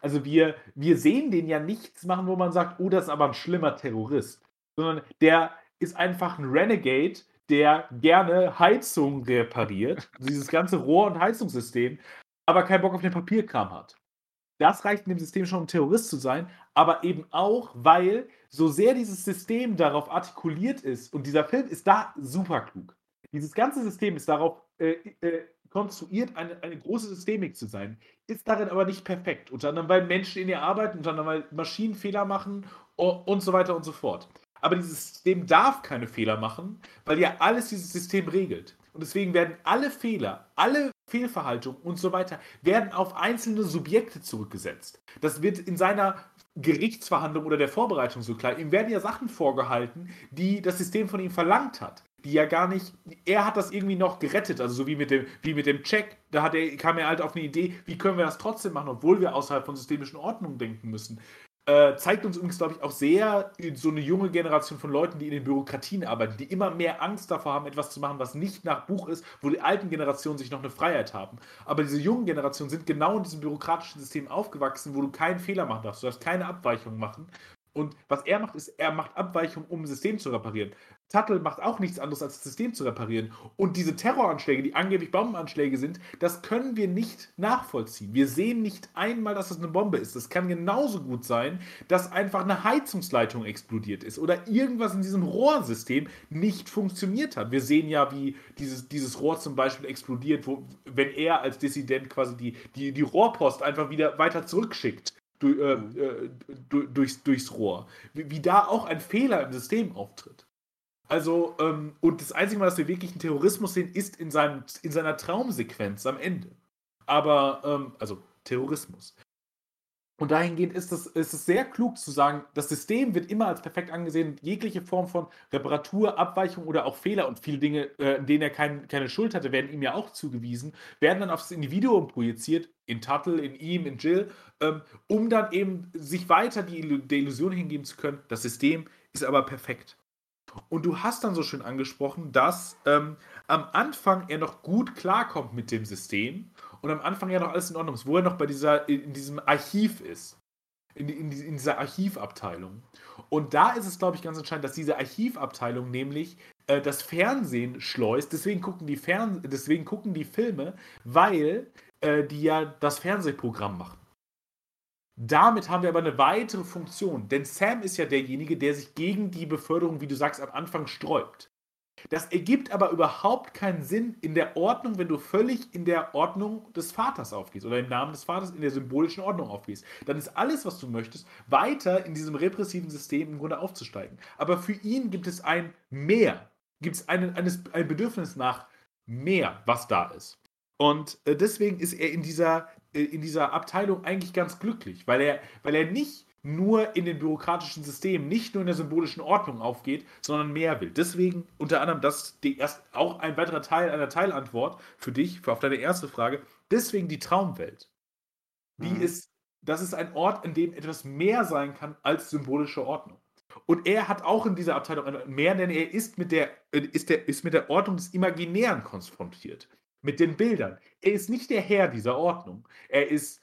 Also wir, wir sehen den ja nichts machen, wo man sagt, oh, das ist aber ein schlimmer Terrorist. Sondern der ist einfach ein Renegade, der gerne Heizung repariert, dieses ganze Rohr- und Heizungssystem, aber keinen Bock auf den Papierkram hat. Das reicht in dem System schon, um Terrorist zu sein, aber eben auch, weil so sehr dieses System darauf artikuliert ist, und dieser Film ist da super klug. Dieses ganze System ist darauf äh, äh, konstruiert, eine, eine große Systemik zu sein, ist darin aber nicht perfekt. Unter anderem, weil Menschen in ihr arbeiten, unter anderem, weil Maschinen Fehler machen und so weiter und so fort. Aber dieses System darf keine Fehler machen, weil ja alles dieses System regelt. Und deswegen werden alle Fehler, alle Fehlverhaltungen und so weiter, werden auf einzelne Subjekte zurückgesetzt. Das wird in seiner Gerichtsverhandlung oder der Vorbereitung so klar. Ihm werden ja Sachen vorgehalten, die das System von ihm verlangt hat. Die ja gar nicht, er hat das irgendwie noch gerettet, also so wie mit dem, wie mit dem Check, da hat er, kam er halt auf eine Idee, wie können wir das trotzdem machen, obwohl wir außerhalb von systemischen Ordnungen denken müssen. Äh, zeigt uns übrigens, glaube ich, auch sehr so eine junge Generation von Leuten, die in den Bürokratien arbeiten, die immer mehr Angst davor haben, etwas zu machen, was nicht nach Buch ist, wo die alten Generationen sich noch eine Freiheit haben. Aber diese jungen Generationen sind genau in diesem bürokratischen System aufgewachsen, wo du keinen Fehler machen darfst. Du darfst keine Abweichung machen. Und was er macht, ist, er macht Abweichungen, um ein System zu reparieren. Tuttle macht auch nichts anderes, als das System zu reparieren. Und diese Terroranschläge, die angeblich Bombenanschläge sind, das können wir nicht nachvollziehen. Wir sehen nicht einmal, dass das eine Bombe ist. Es kann genauso gut sein, dass einfach eine Heizungsleitung explodiert ist oder irgendwas in diesem Rohrsystem nicht funktioniert hat. Wir sehen ja, wie dieses, dieses Rohr zum Beispiel explodiert, wo, wenn er als Dissident quasi die, die, die Rohrpost einfach wieder weiter zurückschickt. Durch, äh, äh, durchs, durchs Rohr. Wie, wie da auch ein Fehler im System auftritt. Also, ähm, und das Einzige Mal, dass wir wirklich einen Terrorismus sehen, ist in, seinem, in seiner Traumsequenz am Ende. Aber, ähm, also Terrorismus. Und dahingehend ist es, ist es sehr klug zu sagen, das System wird immer als perfekt angesehen. Jegliche Form von Reparatur, Abweichung oder auch Fehler und viele Dinge, äh, in denen er kein, keine Schuld hatte, werden ihm ja auch zugewiesen, werden dann aufs Individuum projiziert, in Tuttle, in ihm, in Jill, ähm, um dann eben sich weiter die, die Illusion hingeben zu können, das System ist aber perfekt. Und du hast dann so schön angesprochen, dass ähm, am Anfang er noch gut klarkommt mit dem System und am Anfang ja noch alles in Ordnung ist, wo er noch bei dieser, in diesem Archiv ist. In, in, in dieser Archivabteilung. Und da ist es, glaube ich, ganz entscheidend, dass diese Archivabteilung nämlich äh, das Fernsehen schleust. Deswegen gucken die, Fern deswegen gucken die Filme, weil äh, die ja das Fernsehprogramm machen. Damit haben wir aber eine weitere Funktion, denn Sam ist ja derjenige, der sich gegen die Beförderung, wie du sagst, am Anfang sträubt. Das ergibt aber überhaupt keinen Sinn in der Ordnung, wenn du völlig in der Ordnung des Vaters aufgehst oder im Namen des Vaters in der symbolischen Ordnung aufgehst. Dann ist alles, was du möchtest, weiter in diesem repressiven System im Grunde aufzusteigen. Aber für ihn gibt es ein Mehr, gibt es ein, ein Bedürfnis nach mehr, was da ist. Und äh, deswegen ist er in dieser, in dieser Abteilung eigentlich ganz glücklich, weil er, weil er nicht nur in den bürokratischen Systemen, nicht nur in der symbolischen Ordnung aufgeht, sondern mehr will. Deswegen unter anderem das erst, auch ein weiterer Teil einer Teilantwort für dich, für auf deine erste Frage. Deswegen die Traumwelt. Die mhm. ist, das ist ein Ort, in dem etwas mehr sein kann als symbolische Ordnung. Und er hat auch in dieser Abteilung mehr, denn er ist mit der, äh, ist der, ist mit der Ordnung des Imaginären konfrontiert. Mit den Bildern. Er ist nicht der Herr dieser Ordnung. Er ist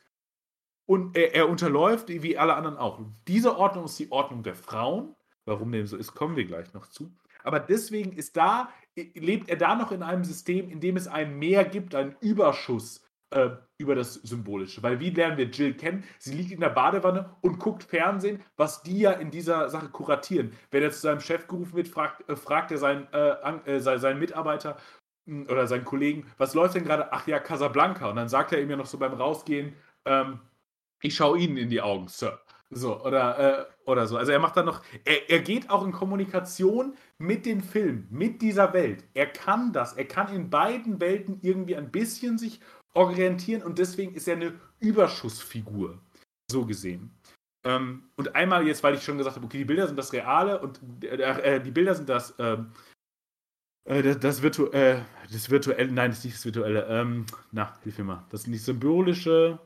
und er, er, unterläuft, wie alle anderen auch. Diese Ordnung ist die Ordnung der Frauen. Warum dem so ist, kommen wir gleich noch zu. Aber deswegen ist da, lebt er da noch in einem System, in dem es ein Mehr gibt, einen Überschuss äh, über das Symbolische. Weil wie lernen wir Jill kennen? Sie liegt in der Badewanne und guckt Fernsehen, was die ja in dieser Sache kuratieren. Wenn er zu seinem Chef gerufen wird, fragt, äh, fragt er seinen, äh, äh, seinen Mitarbeiter oder seinen Kollegen, was läuft denn gerade? Ach ja, Casablanca. Und dann sagt er ihm ja noch so beim Rausgehen, ähm, ich schaue Ihnen in die Augen, Sir. So, oder, äh, oder so. Also er macht dann noch, er, er geht auch in Kommunikation mit den Filmen, mit dieser Welt. Er kann das, er kann in beiden Welten irgendwie ein bisschen sich orientieren und deswegen ist er eine Überschussfigur, so gesehen. Ähm, und einmal jetzt, weil ich schon gesagt habe, okay, die Bilder sind das Reale und äh, äh die Bilder sind das, ähm, äh, das, das, Virtu äh, das virtuelle, nein, das ist nicht das virtuelle, ähm, na, hilf mir mal, das sind die symbolische,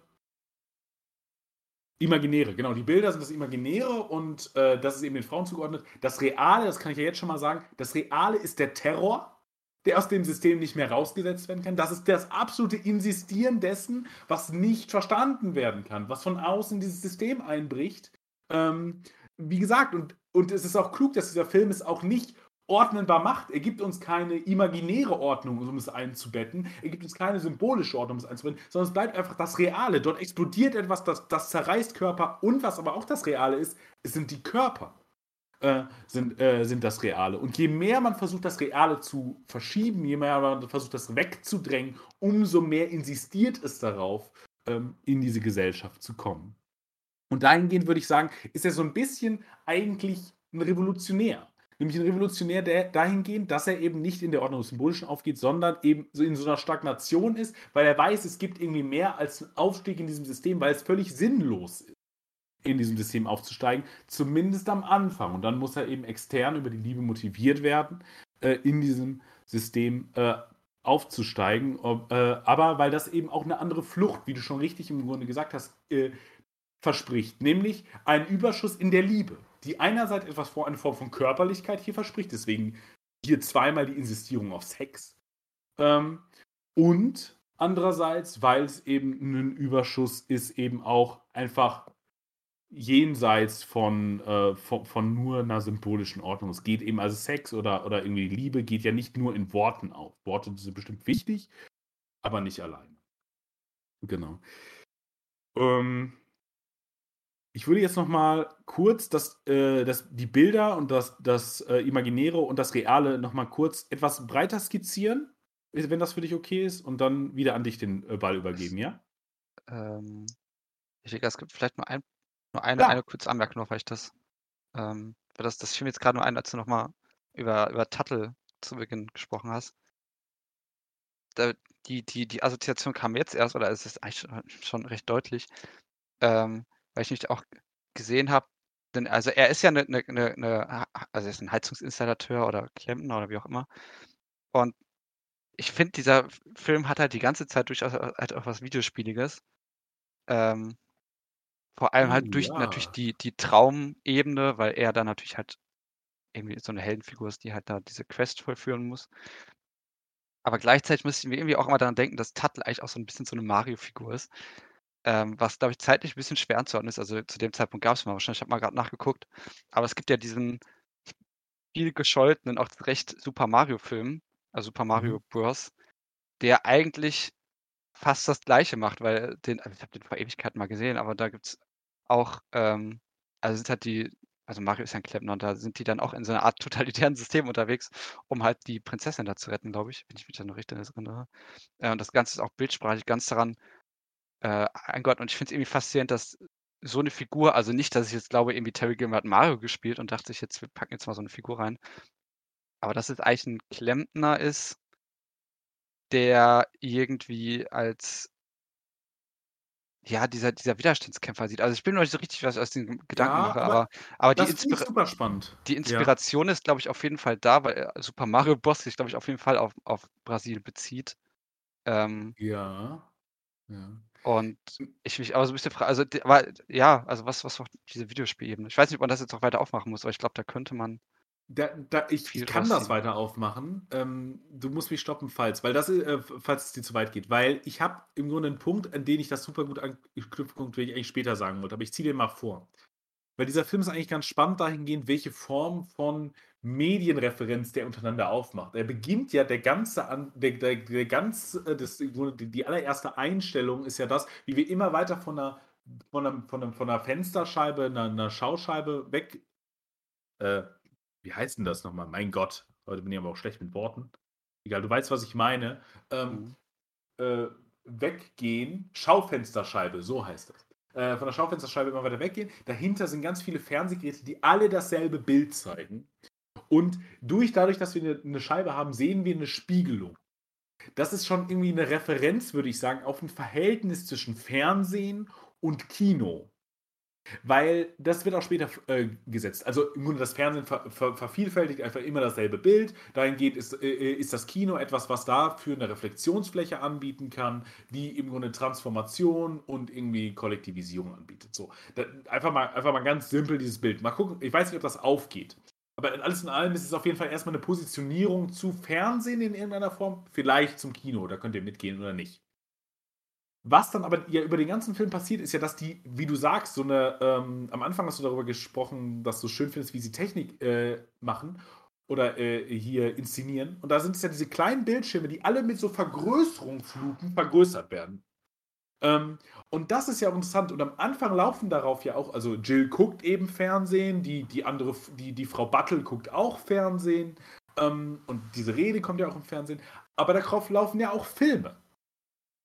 Imaginäre, genau. Die Bilder sind das Imaginäre und äh, das ist eben den Frauen zugeordnet. Das Reale, das kann ich ja jetzt schon mal sagen, das Reale ist der Terror, der aus dem System nicht mehr rausgesetzt werden kann. Das ist das absolute Insistieren dessen, was nicht verstanden werden kann, was von außen in dieses System einbricht. Ähm, wie gesagt, und, und es ist auch klug, dass dieser Film es auch nicht ordnenbar macht. Er gibt uns keine imaginäre Ordnung, um es einzubetten. Er gibt uns keine symbolische Ordnung, um es einzubetten, sondern es bleibt einfach das Reale. Dort explodiert etwas, das, das zerreißt Körper. Und was aber auch das Reale ist, es sind die Körper. Äh, sind, äh, sind das Reale. Und je mehr man versucht, das Reale zu verschieben, je mehr man versucht, das wegzudrängen, umso mehr insistiert es darauf, ähm, in diese Gesellschaft zu kommen. Und dahingehend würde ich sagen, ist er so ein bisschen eigentlich ein Revolutionär. Nämlich ein Revolutionär der, dahingehend, dass er eben nicht in der Ordnung des Symbolischen aufgeht, sondern eben so in so einer Stagnation ist, weil er weiß, es gibt irgendwie mehr als einen Aufstieg in diesem System, weil es völlig sinnlos ist, in diesem System aufzusteigen, zumindest am Anfang. Und dann muss er eben extern über die Liebe motiviert werden, äh, in diesem System äh, aufzusteigen. Äh, aber weil das eben auch eine andere Flucht, wie du schon richtig im Grunde gesagt hast, äh, verspricht, nämlich einen Überschuss in der Liebe die einerseits etwas vor eine Form von Körperlichkeit hier verspricht, deswegen hier zweimal die Insistierung auf Sex. Ähm, und andererseits, weil es eben ein Überschuss ist, eben auch einfach jenseits von, äh, von, von, nur einer symbolischen Ordnung. Es geht eben, also Sex oder, oder irgendwie Liebe geht ja nicht nur in Worten auf. Worte sind bestimmt wichtig, aber nicht allein. Genau. Ähm, ich würde jetzt noch mal kurz das, äh, das, die Bilder und das, das äh, Imaginäre und das Reale noch mal kurz etwas breiter skizzieren, wenn das für dich okay ist, und dann wieder an dich den äh, Ball übergeben, ja? Ähm, ich denke, es gibt vielleicht nur, ein, nur eine, eine kurze Anmerkung noch, weil ich das, ähm, das, das fiel mir jetzt gerade nur ein, als du noch mal über, über Tuttle zu Beginn gesprochen hast. Da, die, die, die Assoziation kam jetzt erst, oder ist es eigentlich schon recht deutlich. Ähm, weil ich nicht auch gesehen habe, denn also er ist ja eine, eine, eine, 'ne also er ist ein Heizungsinstallateur oder Klempner oder wie auch immer. Und ich finde, dieser Film hat halt die ganze Zeit durchaus halt auch was Videospieliges. Ähm, vor allem halt Oh durch natürlich ja. die die Traumebene, weil er dann natürlich halt irgendwie so eine Heldenfigur ist, die halt da diese Quest vollführen muss. Aber gleichzeitig muss ich mir irgendwie auch immer daran denken, dass Tuttle eigentlich auch so ein bisschen so eine Mario-Figur ist. Ähm, was, glaube ich, zeitlich ein bisschen schwer anzuordnen ist. Also zu dem Zeitpunkt gab es mal wahrscheinlich, ich habe mal gerade nachgeguckt. Aber es gibt ja diesen viel gescholtenen, auch recht Super Mario-Film, also Super Mario Mhm. Bros., der eigentlich fast das Gleiche macht, weil den, also ich habe den vor Ewigkeiten mal gesehen, aber da gibt es auch, ähm, also sind halt die, also Mario ist ja ein Klempner und da sind die dann auch in so einer Art totalitären System unterwegs, um halt die Prinzessin da zu retten, glaube ich, wenn ich mich da noch richtig erinnere. Äh, und das Ganze ist auch bildsprachlich ganz daran äh, eingeordnet. Und ich finde es irgendwie faszinierend, dass so eine Figur, also nicht, dass ich jetzt glaube, irgendwie Terry Gilliam hat Mario gespielt und dachte ich jetzt, wir packen jetzt mal so eine Figur rein. Aber dass es eigentlich ein Klempner ist, der irgendwie als ja, dieser, dieser Widerstandskämpfer sieht. Also ich bin noch nicht so richtig, was ich aus den Gedanken Ja, mache, aber aber, aber die, Inspira die Ja. Inspiration ist, glaube ich, auf jeden Fall da, weil äh, Super Mario Bros. sich, glaube ich, auf jeden Fall auf, auf Brasil bezieht. Ähm, Ja. Ja. Und ich mich aber so ein bisschen frage, also aber ja, also was, was auch diese Videospielebene. Ich weiß nicht, ob man das jetzt noch weiter aufmachen muss, aber ich glaube, da könnte man Da, da, ich, ich kann das weiter aufmachen. Ähm, du musst mich stoppen, falls, weil das, äh, falls es dir zu weit geht. Weil ich habe im Grunde einen Punkt, an den ich das super gut anknüpfen konnte, den ich eigentlich später sagen wollte. Aber ich ziehe den mal vor. Weil dieser Film ist eigentlich ganz spannend dahingehend, welche Form von Medienreferenz der untereinander aufmacht. Er beginnt ja der ganze, an, der, der, der ganze, äh, das, die allererste Einstellung ist ja das, wie wir immer weiter von einer, von einer, von einer, von einer Fensterscheibe, einer, einer Schauscheibe weg, äh, wie heißt denn das nochmal? Mein Gott, heute bin ich aber auch schlecht mit Worten. Egal, du weißt, was ich meine. Ähm, Mhm. äh, weggehen, Schaufensterscheibe, so heißt das. Äh, von der Schaufensterscheibe immer weiter weggehen. Dahinter sind ganz viele Fernsehgeräte, die alle dasselbe Bild zeigen. Und durch, dadurch, dass wir eine, Scheibe haben, sehen wir eine Spiegelung. Das ist schon irgendwie eine Referenz, würde ich sagen, auf ein Verhältnis zwischen Fernsehen und Kino. Weil das wird auch später äh, gesetzt. Also im Grunde das Fernsehen ver ver vervielfältigt einfach immer dasselbe Bild. Dahingehend ist, äh, ist das Kino etwas, was dafür eine Reflexionsfläche anbieten kann, die im Grunde Transformation und irgendwie Kollektivisierung anbietet. So, da, einfach, mal, einfach mal ganz simpel dieses Bild. Mal gucken, ich weiß nicht, ob das aufgeht. Aber alles in allem ist es auf jeden Fall erstmal eine Positionierung zu Fernsehen in irgendeiner Form, vielleicht zum Kino, da könnt ihr mitgehen oder nicht. Was dann aber ja über den ganzen Film passiert, ist ja, dass die, wie du sagst, so eine, ähm, am Anfang hast du darüber gesprochen, dass du schön findest, wie sie Technik äh, machen oder äh, hier inszenieren. Und da sind es ja diese kleinen Bildschirme, die alle mit so Vergrößerungslupen vergrößert werden. Ähm, und das ist ja auch interessant. Und am Anfang laufen darauf ja auch, also Jill guckt eben Fernsehen, die, die andere, die, die Frau Battle guckt auch Fernsehen. Ähm, und diese Rede kommt ja auch im Fernsehen. Aber darauf laufen ja auch Filme.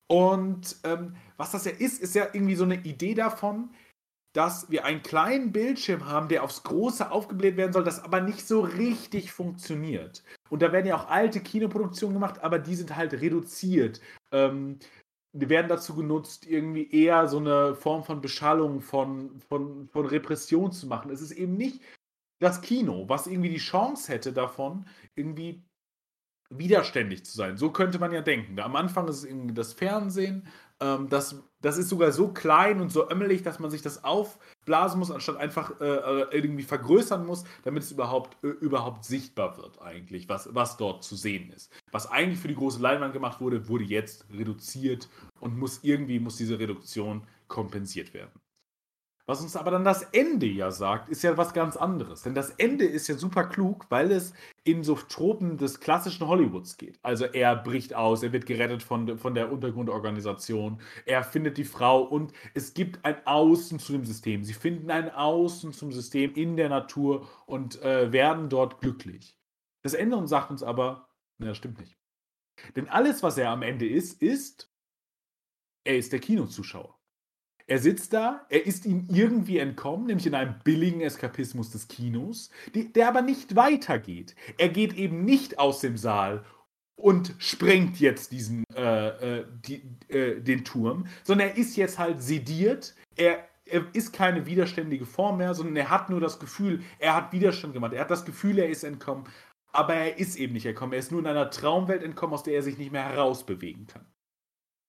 Und ähm, was das ja ist, ist ja irgendwie so eine Idee davon, dass wir einen kleinen Bildschirm haben, der aufs Große aufgebläht werden soll, das aber nicht so richtig funktioniert. Und da werden ja auch alte Kinoproduktionen gemacht, aber die sind halt reduziert. Ähm, werden dazu genutzt, irgendwie eher so eine Form von Beschallung, von, von, von Repression zu machen. Es ist eben nicht das Kino, was irgendwie die Chance hätte davon, irgendwie widerständig zu sein. So könnte man ja denken. Am Anfang ist es irgendwie das Fernsehen. Ähm, das, das ist sogar so klein und so ömmelig, dass man sich das aufblasen muss, anstatt einfach äh, irgendwie vergrößern muss, damit es überhaupt, äh, überhaupt sichtbar wird, eigentlich, was, was dort zu sehen ist. Was eigentlich für die große Leinwand gemacht wurde, wurde jetzt reduziert und muss irgendwie muss diese Reduktion kompensiert werden. Was uns aber dann das Ende ja sagt, ist ja was ganz anderes. Denn das Ende ist ja super klug, weil es in so Tropen des klassischen Hollywoods geht. Also er bricht aus, er wird gerettet von, von der Untergrundorganisation, er findet die Frau und es gibt ein Außen zu dem System. Sie finden ein Außen zum System in der Natur und äh, werden dort glücklich. Das Ende sagt uns aber, na, das stimmt nicht. Denn alles, was er am Ende ist, ist, er ist der Kinozuschauer. Er sitzt da, er ist ihm irgendwie entkommen, nämlich in einem billigen Eskapismus des Kinos, die, der aber nicht weitergeht. Er geht eben nicht aus dem Saal und sprengt jetzt diesen, äh, äh, die, äh, den Turm, sondern er ist jetzt halt sediert. Er, er ist keine widerständige Form mehr, sondern er hat nur das Gefühl, er hat Widerstand gemacht. Er hat das Gefühl, er ist entkommen, aber er ist eben nicht entkommen. Er ist nur in einer Traumwelt entkommen, aus der er sich nicht mehr herausbewegen kann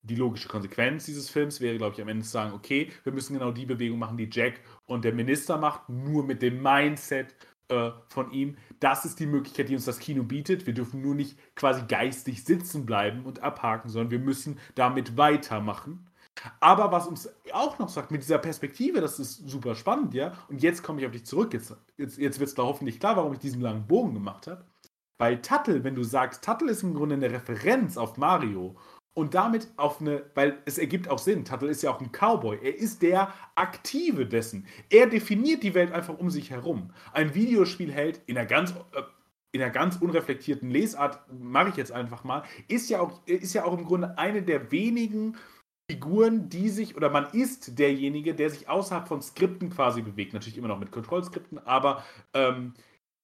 die logische Konsequenz dieses Films wäre, glaube ich, am Ende zu sagen, okay, wir müssen genau die Bewegung machen, die Jack und der Minister macht, nur mit dem Mindset äh, von ihm. Das ist die Möglichkeit, die uns das Kino bietet. Wir dürfen nur nicht quasi geistig sitzen bleiben und abhaken, sondern wir müssen damit weitermachen. Aber was uns auch noch sagt, mit dieser Perspektive, das ist super spannend, ja. Und jetzt komme ich auf dich zurück. Jetzt, jetzt, jetzt wird es da hoffentlich klar, warum ich diesen langen Bogen gemacht habe. Weil Tuttle, wenn du sagst, Tuttle ist im Grunde eine Referenz auf Mario und damit auf eine, weil es ergibt auch Sinn, Tuttle ist ja auch ein Cowboy, er ist der Aktive dessen. Er definiert die Welt einfach um sich herum. Ein Videospielheld in einer ganz, äh, in einer ganz unreflektierten Lesart, mache ich jetzt einfach mal, ist ja, auch, ist ja auch im Grunde eine der wenigen Figuren, die sich, oder man ist derjenige, der sich außerhalb von Skripten quasi bewegt. Natürlich immer noch mit Kontrollskripten, aber ähm,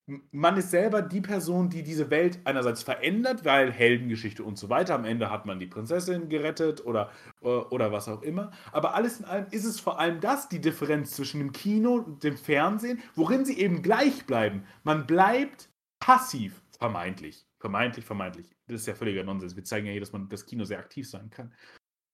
man ist selber die Person, die diese Welt einerseits verändert, weil Heldengeschichte und so weiter. Am Ende hat man die Prinzessin gerettet oder, äh, oder was auch immer. Aber alles in allem ist es vor allem das, die Differenz zwischen dem Kino und dem Fernsehen, worin sie eben gleich bleiben. Man bleibt passiv, vermeintlich. Vermeintlich, vermeintlich. Das ist ja völliger Nonsens. Wir zeigen ja hier, dass man das Kino sehr aktiv sein kann.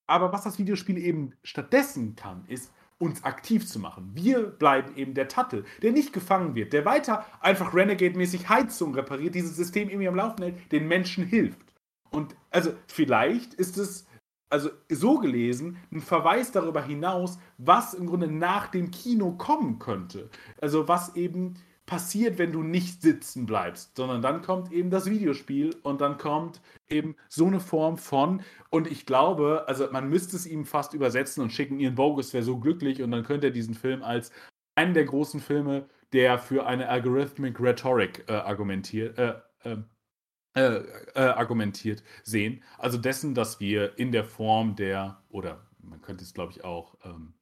Aber was das Videospiel eben stattdessen kann, ist, uns aktiv zu machen. Wir bleiben eben der Tattel, der nicht gefangen wird, der weiter einfach Renegade-mäßig Heizung repariert, dieses System irgendwie am Laufen hält, den Menschen hilft. Und also vielleicht ist es also so gelesen, ein Verweis darüber hinaus, was im Grunde nach dem Kino kommen könnte. Also was eben passiert, wenn du nicht sitzen bleibst, sondern dann kommt eben das Videospiel und dann kommt eben so eine Form von, und ich glaube, also man müsste es ihm fast übersetzen und schicken, Ian Bogus wäre so glücklich und dann könnte er diesen Film als einen der großen Filme, der für eine Algorithmic Rhetoric äh, argumentiert, äh, ähm, äh, äh, argumentiert sehen. Also dessen, dass wir in der Form der, oder man könnte es glaube ich auch, ähm,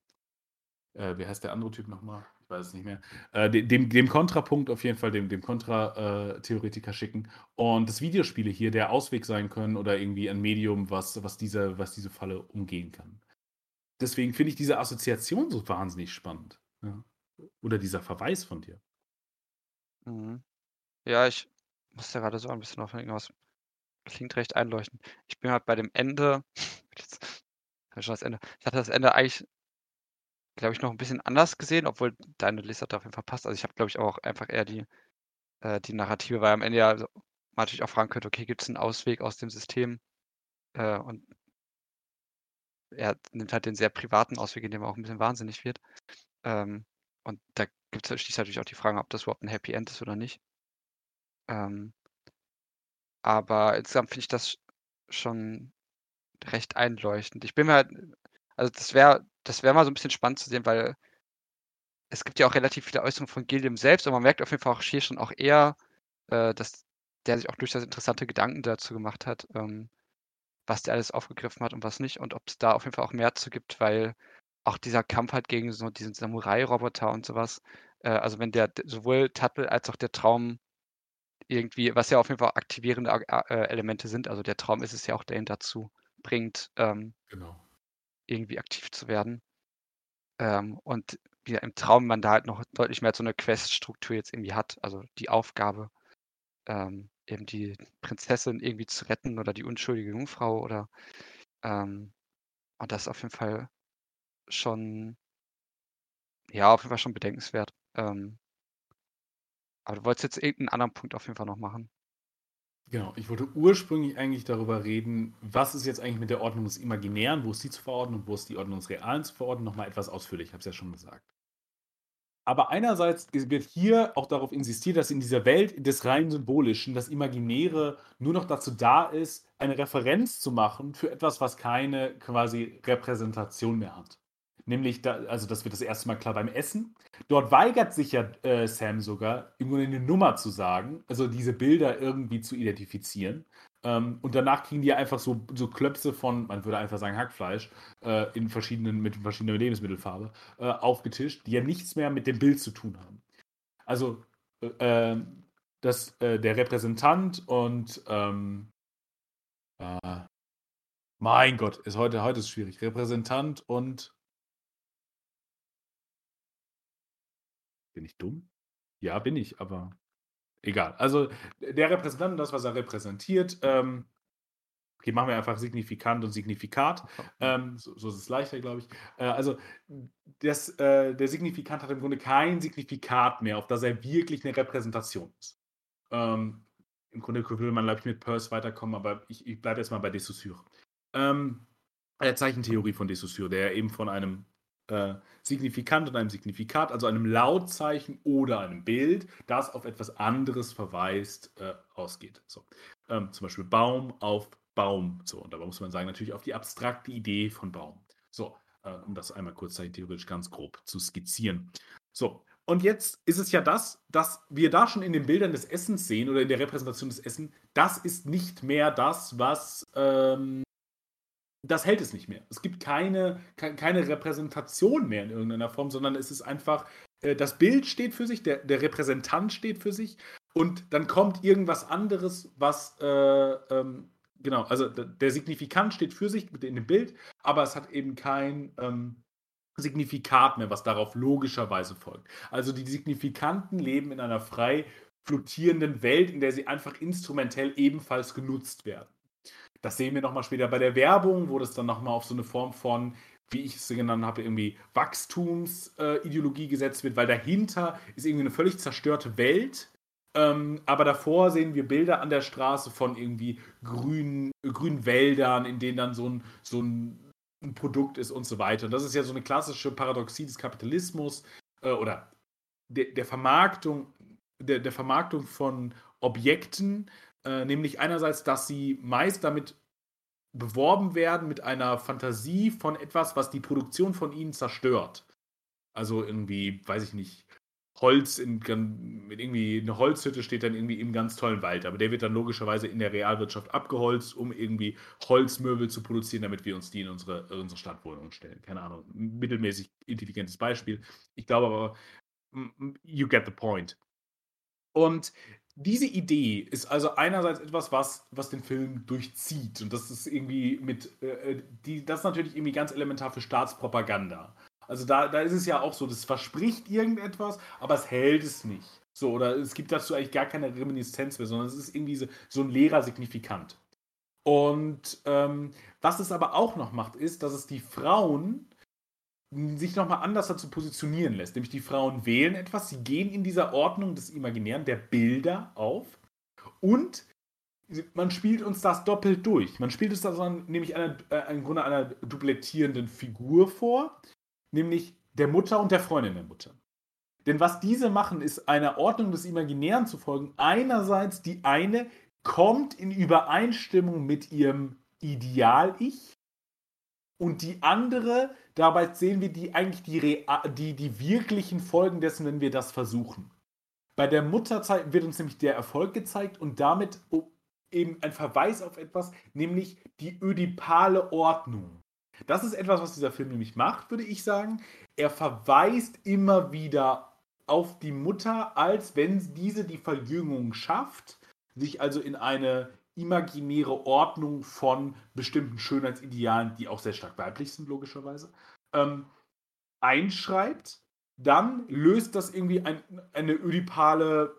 äh, wie heißt der andere Typ nochmal? Ich weiß es nicht mehr, äh, dem, dem Kontrapunkt auf jeden Fall, dem, dem Kontra-Theoretiker äh, schicken und das Videospiele hier der Ausweg sein können oder irgendwie ein Medium, was, was, diese, was diese Falle umgehen kann. Deswegen finde ich diese Assoziation so wahnsinnig spannend. Ja. Oder dieser Verweis von dir. Mhm. Ja, ich muss ja gerade so ein bisschen aufhängen, was klingt recht einleuchtend. Ich bin halt bei dem Ende. Ich hatte das Ende eigentlich glaube ich, noch ein bisschen anders gesehen, obwohl deine Lesart auf jeden Fall passt. Also ich habe, glaube ich, auch einfach eher die, äh, die Narrative, weil am Ende ja man natürlich auch fragen könnte, okay, gibt es einen Ausweg aus dem System? Äh, und er nimmt halt den sehr privaten Ausweg, in dem er auch ein bisschen wahnsinnig wird. Ähm, und da gibt es natürlich auch die Frage, ob das überhaupt ein Happy End ist oder nicht. Ähm, aber insgesamt finde ich das schon recht einleuchtend. Ich bin mir halt, also das wäre das wäre mal so ein bisschen spannend zu sehen, weil es gibt ja auch relativ viele Äußerungen von Gilliam selbst und man merkt auf jeden Fall auch hier schon auch eher, äh, dass der sich auch durchaus interessante Gedanken dazu gemacht hat, ähm, was der alles aufgegriffen hat und was nicht und ob es da auf jeden Fall auch mehr zu gibt, weil auch dieser Kampf halt gegen so diesen Samurai-Roboter und sowas, äh, also wenn der sowohl Tuttle als auch der Traum irgendwie, was ja auf jeden Fall aktivierende äh, Elemente sind, also der Traum ist es ja auch, der ihn dazu bringt, ähm, genau irgendwie aktiv zu werden. Ähm, und wieder im Traum man da halt noch deutlich mehr so eine Quest-Struktur jetzt irgendwie hat. Also die Aufgabe, ähm, eben die Prinzessin irgendwie zu retten oder die unschuldige Jungfrau oder ähm, und das ist auf jeden Fall schon, ja, auf jeden Fall schon bedenkenswert. Ähm, aber du wolltest jetzt irgendeinen anderen Punkt auf jeden Fall noch machen. Genau, ich wollte ursprünglich eigentlich darüber reden, was ist jetzt eigentlich mit der Ordnung des Imaginären, wo ist die zu verordnen und wo ist die Ordnung des Realen zu verordnen, nochmal etwas ausführlich, ich habe es ja schon gesagt. Aber einerseits wird hier auch darauf insistiert, dass in dieser Welt des rein Symbolischen das Imaginäre nur noch dazu da ist, eine Referenz zu machen für etwas, was keine quasi Repräsentation mehr hat. Nämlich, da, also das wird das erste Mal klar beim Essen. Dort weigert sich ja äh, Sam sogar, irgendwo eine Nummer zu sagen, also diese Bilder irgendwie zu identifizieren. Ähm, und danach kriegen die einfach so, so Klöpse von, man würde einfach sagen Hackfleisch, äh, in verschiedenen, mit verschiedener Lebensmittelfarbe, äh, aufgetischt, die ja nichts mehr mit dem Bild zu tun haben. Also, äh, ähm, dass äh, der Repräsentant und ähm, äh, mein Gott, ist heute, heute ist schwierig. Repräsentant und Bin ich dumm? Ja, bin ich, aber egal. Also der Repräsentant, das, was er repräsentiert, ähm, okay, machen wir einfach signifikant und signifikat. Ähm, so, so, ist es leichter, glaube ich. Äh, also das, äh, der Signifikant hat im Grunde kein Signifikat mehr, auf das er wirklich eine Repräsentation ist. Ähm, Im Grunde will man, glaube ich, mit Peirce weiterkommen, aber ich, ich bleibe jetzt mal bei De Saussure. Ähm, der Zeichentheorie von De Saussure, der eben von einem äh, Signifikant und einem Signifikat, also einem Lautzeichen oder einem Bild, das auf etwas anderes verweist, äh, ausgeht. So. Ähm, zum Beispiel Baum auf Baum. So, und dabei muss man sagen, natürlich auf die abstrakte Idee von Baum. So, äh, um das einmal kurzzeitig theoretisch ganz grob zu skizzieren. So, und jetzt ist es ja das, dass wir da schon in den Bildern des Essens sehen oder in der Repräsentation des Essens, das ist nicht mehr das, was ähm, das hält es nicht mehr. Es gibt keine, keine Repräsentation mehr in irgendeiner Form, sondern es ist einfach, äh, das Bild steht für sich, der, der Repräsentant steht für sich und dann kommt irgendwas anderes, was, äh, ähm, genau, also der Signifikant steht für sich in dem Bild, aber es hat eben kein ähm, Signifikat mehr, was darauf logischerweise folgt. Also die Signifikanten leben in einer frei flottierenden Welt, in der sie einfach instrumentell ebenfalls genutzt werden. Das sehen wir nochmal später bei der Werbung, wo das dann nochmal auf so eine Form von, wie ich es genannt habe, irgendwie Wachstumsideologie äh, gesetzt wird, weil dahinter ist irgendwie eine völlig zerstörte Welt. Ähm, aber davor sehen wir Bilder an der Straße von irgendwie grünen, grünen Wäldern, in denen dann so ein, so ein, Produkt ist und so weiter. Und das ist ja so eine klassische Paradoxie des Kapitalismus äh, oder der, der Vermarktung, der, der Vermarktung von Objekten, äh, nämlich einerseits, dass sie meist damit beworben werden mit einer Fantasie von etwas, was die Produktion von ihnen zerstört. Also irgendwie, weiß ich nicht, Holz in, mit irgendwie eine Holzhütte steht dann irgendwie im ganz tollen Wald, aber der wird dann logischerweise in der Realwirtschaft abgeholzt, um irgendwie Holzmöbel zu produzieren, damit wir uns die in unsere, unsere Stadtwohnungen stellen. Keine Ahnung, mittelmäßig intelligentes Beispiel. Ich glaube aber, you get the point. Und diese Idee ist also einerseits etwas, was, was den Film durchzieht. Und das ist irgendwie mit, äh, äh, die, das ist natürlich irgendwie ganz elementar für Staatspropaganda. Also da, da ist es ja auch so, das verspricht irgendetwas, aber es hält es nicht. So, oder es gibt dazu eigentlich gar keine Reminiszenz mehr, sondern es ist irgendwie so, so ein leerer Signifikant. Und ähm, was es aber auch noch macht, ist, dass es die Frauen sich nochmal anders dazu positionieren lässt. Nämlich die Frauen wählen etwas, sie gehen in dieser Ordnung des Imaginären, der Bilder auf und man spielt uns das doppelt durch. Man spielt es dann nämlich einer, äh, im Grunde einer dublettierenden Figur vor, nämlich der Mutter und der Freundin der Mutter. Denn was diese machen, ist einer Ordnung des Imaginären zu folgen. Einerseits die eine kommt in Übereinstimmung mit ihrem Ideal-Ich und die andere Dabei sehen wir die eigentlich die, die, die wirklichen Folgen dessen, wenn wir das versuchen. Bei der Mutter wird uns nämlich der Erfolg gezeigt und damit eben ein Verweis auf etwas, nämlich die ödipale Ordnung. Das ist etwas, was dieser Film nämlich macht, würde ich sagen. Er verweist immer wieder auf die Mutter, als wenn diese die Verjüngung schafft, sich also in eine imaginäre Ordnung von bestimmten Schönheitsidealen, die auch sehr stark weiblich sind, logischerweise, ähm, einschreibt, dann löst das irgendwie ein, eine ödipale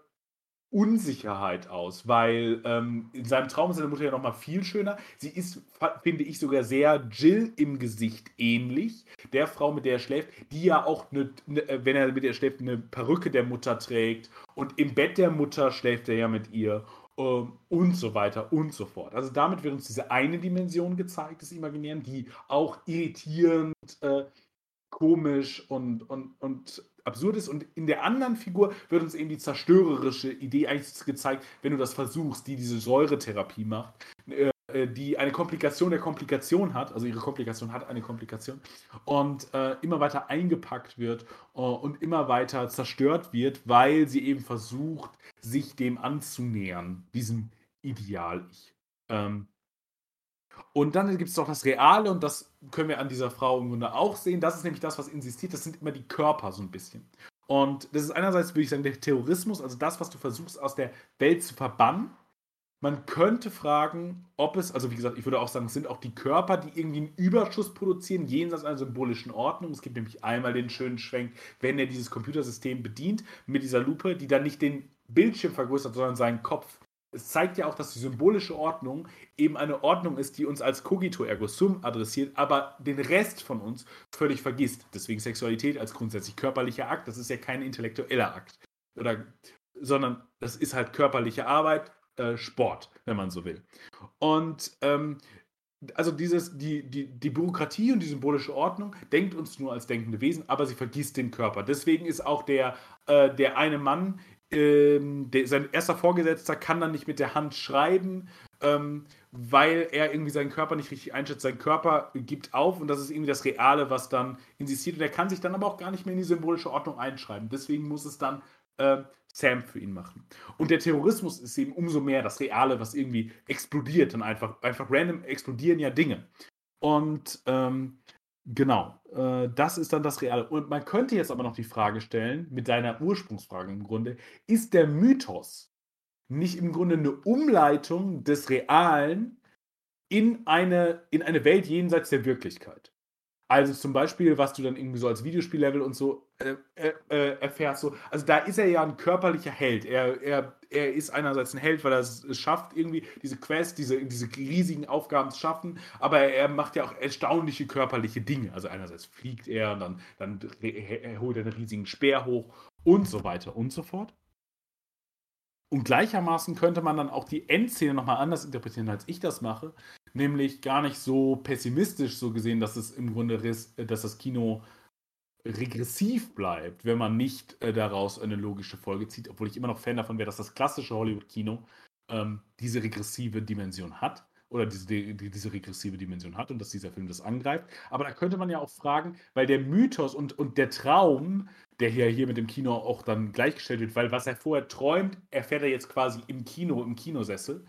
Unsicherheit aus, weil ähm, in seinem Traum ist seine Mutter ja noch mal viel schöner. Sie ist, finde ich, sogar sehr Jill im Gesicht ähnlich, der Frau, mit der er schläft, die ja auch, eine, eine, wenn er mit ihr schläft, eine Perücke der Mutter trägt und im Bett der Mutter schläft er ja mit ihr und so weiter und so fort. Also damit wird uns diese eine Dimension gezeigt des Imaginären, die auch irritierend, äh, komisch und, und, und absurd ist. Und in der anderen Figur wird uns eben die zerstörerische Idee eigentlich gezeigt, wenn du das versuchst, die diese Säuretherapie macht. Äh, die eine Komplikation der Komplikation hat, also ihre Komplikation hat eine Komplikation und äh, immer weiter eingepackt wird äh, und immer weiter zerstört wird, weil sie eben versucht, sich dem anzunähern, diesem Ideal-Ich. Ähm, und dann gibt es doch das Reale und das können wir an dieser Frau im Grunde auch sehen. Das ist nämlich das, was insistiert. Das sind immer die Körper so ein bisschen. Und das ist einerseits, würde ich sagen, der Terrorismus, also das, was du versuchst aus der Welt zu verbannen man könnte fragen, ob es, also wie gesagt, ich würde auch sagen, es sind auch die Körper, die irgendwie einen Überschuss produzieren, jenseits einer symbolischen Ordnung. Es gibt nämlich einmal den schönen Schwenk, wenn er dieses Computersystem bedient mit dieser Lupe, die dann nicht den Bildschirm vergrößert, sondern seinen Kopf. Es zeigt ja auch, dass die symbolische Ordnung eben eine Ordnung ist, die uns als Cogito ergo sum adressiert, aber den Rest von uns völlig vergisst. Deswegen Sexualität als grundsätzlich körperlicher Akt, das ist ja kein intellektueller Akt. Oder, sondern das ist halt körperliche Arbeit, äh, Sport, wenn man so will. Und ähm, also dieses, die, die, die Bürokratie und die symbolische Ordnung denkt uns nur als denkende Wesen, aber sie vergisst den Körper. Deswegen ist auch der, äh, der eine Mann, ähm, der, sein erster Vorgesetzter kann dann nicht mit der Hand schreiben, ähm, weil er irgendwie seinen Körper nicht richtig einschätzt. Sein Körper gibt auf und das ist irgendwie das Reale, was dann insistiert. Und er kann sich dann aber auch gar nicht mehr in die symbolische Ordnung einschreiben. Deswegen muss es dann äh, Sam für ihn machen. Und der Terrorismus ist eben umso mehr das Reale, was irgendwie explodiert und einfach, einfach random explodieren ja Dinge. Und ähm, genau, äh, das ist dann das Reale. Und man könnte jetzt aber noch die Frage stellen, mit deiner Ursprungsfrage im Grunde, ist der Mythos nicht im Grunde eine Umleitung des Realen in eine, in eine Welt jenseits der Wirklichkeit? Also zum Beispiel, was du dann irgendwie so als Videospiellevel und so äh, äh, äh, erfährst. So. Also da ist er ja ein körperlicher Held. Er, er, er ist einerseits ein Held, weil er es schafft, irgendwie diese Quest, diese, diese riesigen Aufgaben zu schaffen, aber er macht ja auch erstaunliche körperliche Dinge. Also einerseits fliegt er und dann, dann holt er einen riesigen Speer hoch und so weiter und so fort. Und gleichermaßen könnte man dann auch die Endszene nochmal anders interpretieren, als ich das mache. Nämlich gar nicht so pessimistisch so gesehen, dass es im Grunde, dass das Kino regressiv bleibt, wenn man nicht äh, daraus eine logische Folge zieht, obwohl ich immer noch Fan davon wäre, dass das klassische Hollywood-Kino ähm, diese regressive Dimension hat oder diese, die, diese regressive Dimension hat und dass dieser Film das angreift. Aber da könnte man ja auch fragen, weil der Mythos und, und der Traum, der hier, hier mit dem Kino auch dann gleichgestellt wird, weil was er vorher träumt, erfährt er jetzt quasi im Kino, im Kinosessel,